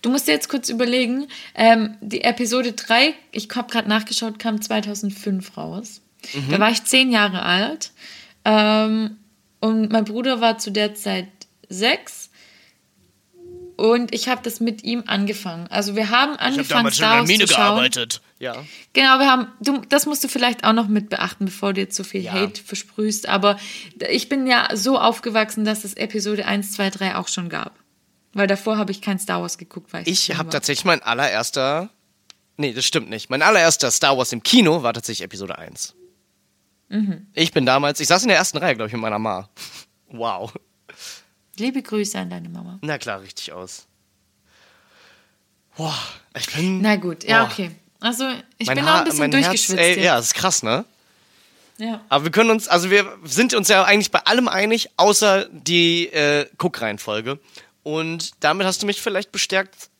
Du musst dir jetzt kurz überlegen, ähm, die Episode 3, ich habe gerade nachgeschaut, kam 2005 raus. Mhm. Da war ich zehn Jahre alt. Ähm, und mein Bruder war zu der Zeit sechs. Und ich habe das mit ihm angefangen. Also wir haben angefangen, Star Wars zu schauen. Ja. Genau, wir haben, du, das musst du vielleicht auch noch mit beachten, bevor du jetzt so viel Ja. Hate versprühst. Aber ich bin ja so aufgewachsen, dass es Episode 1, 2, 3 auch schon gab. Weil davor habe ich kein Star Wars geguckt, weil ich, Ich habe tatsächlich mein allererster, nee, das stimmt nicht. Mein allererster Star Wars im Kino war tatsächlich Episode 1. Mhm. Ich bin damals, ich saß in der ersten Reihe, glaube ich, mit meiner Ma. Wow. Liebe Grüße an deine Mama. Na klar, richtig aus. Boah, ich bin. Na gut, ja, Boah. okay. Also, ich Mein bin noch ein bisschen mein durchgeschwitzt. Herz, ey, ja, das ist krass, ne? ja. Aber wir können uns, also wir sind uns ja eigentlich bei allem einig, außer die äh, Guckreihenfolge. Und damit hast du mich vielleicht bestärkt,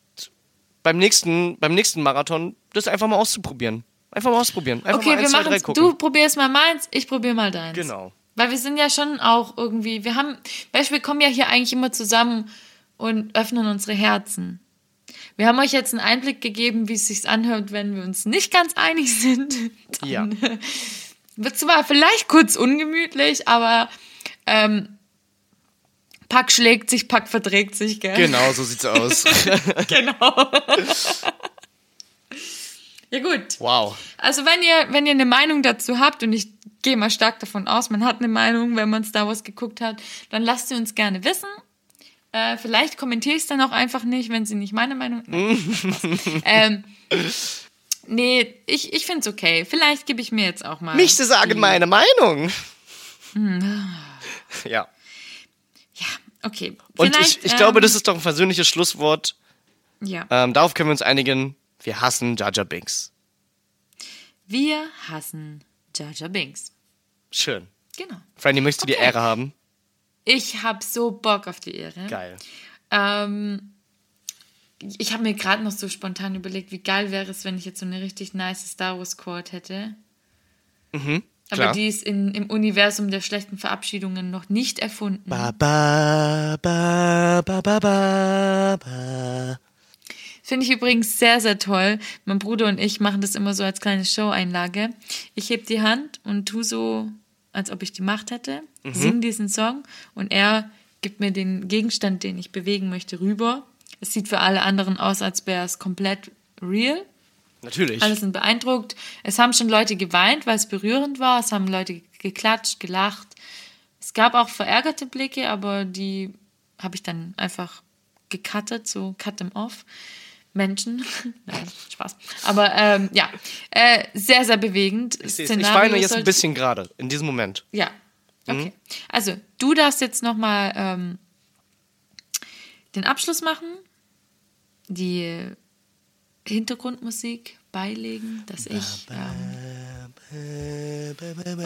beim nächsten, beim nächsten Marathon das einfach mal auszuprobieren. Einfach mal ausprobieren. Einfach Okay, mal wir eins, zwei, machen. Du probierst mal meins, ich probiere mal deins. Genau. Weil wir sind ja schon auch irgendwie, wir haben, weißt wir kommen ja hier eigentlich immer zusammen und öffnen unsere Herzen. Wir haben euch jetzt einen Einblick gegeben, wie es sich anhört, wenn wir uns nicht ganz einig sind. Dann Ja. wird zwar vielleicht kurz ungemütlich, aber ähm, Pack schlägt sich, Pack verträgt sich, gell? Genau, so sieht's aus. genau. ja gut. wow. Also wenn ihr, wenn ihr eine Meinung dazu habt, und ich gehe mal stark davon aus, man hat eine Meinung, wenn man Star Wars geguckt hat, dann lasst sie uns gerne wissen. Äh, vielleicht kommentiere ich es dann auch einfach nicht, wenn sie nicht meine Meinung. Nein, ähm, nee, ich, ich finde es okay. Vielleicht gebe ich mir jetzt auch mal. Nicht zu sagen die- meine Meinung. Hm. Ja. Ja, okay. Und Vielleicht, ich, ich glaube, ähm, das ist doch ein versöhnliches Schlusswort. Ja. Ähm, darauf können wir uns einigen. Wir hassen Jar Binks. Wir hassen Jar Jar Binks. Schön. Genau. Franny, möchtest du die Okay. Ehre haben? Ich habe so Bock auf die Ehre. Geil. Ähm, ich habe mir gerade noch so spontan überlegt, wie geil wäre es, wenn ich jetzt so eine richtig nice Star Wars Quote hätte. Aber klar. die ist in, im Universum der schlechten Verabschiedungen noch nicht erfunden. Ba, ba, ba, ba, ba, ba, ba. Finde ich übrigens sehr, sehr toll. Mein Bruder und ich machen das immer so als kleine Show-Einlage. Ich heb die Hand und tu so, als ob ich die Macht hätte, mhm. sing diesen Song und er gibt mir den Gegenstand, den ich bewegen möchte, rüber. Es sieht für alle anderen aus, als wäre es komplett real. Natürlich. Alle sind beeindruckt. Es haben schon Leute geweint, weil es berührend war. Es haben Leute geklatscht, gelacht. Es gab auch verärgerte Blicke, aber die habe ich dann einfach gecuttet, so cut them off. Menschen. Nein, Spaß. Aber ähm, ja, äh, sehr, sehr bewegend. Ich, ich weine jetzt ein bisschen gerade, in diesem Moment. Ja. Okay. Mhm. Also, du darfst jetzt nochmal ähm, den Abschluss machen, die Hintergrundmusik beilegen, dass ich ähm,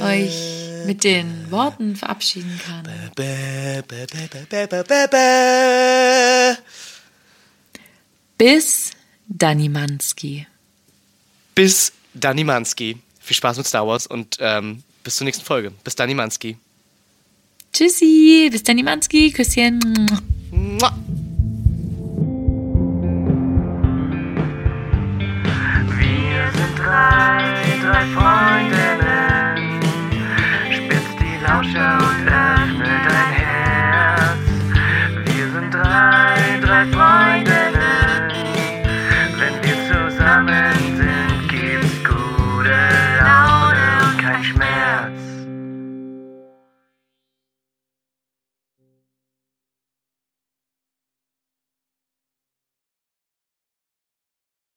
euch mit den Worten verabschieden kann. Bis Danimanski. Bis Danimanski. Viel Spaß mit Star Wars und ähm, bis zur nächsten Folge. Bis Danimanski. Tschüssi, bis Danimanski. Küsschen. Mua. Wir sind drei, drei Freundinnen. spitzt die Lauscher und lernt.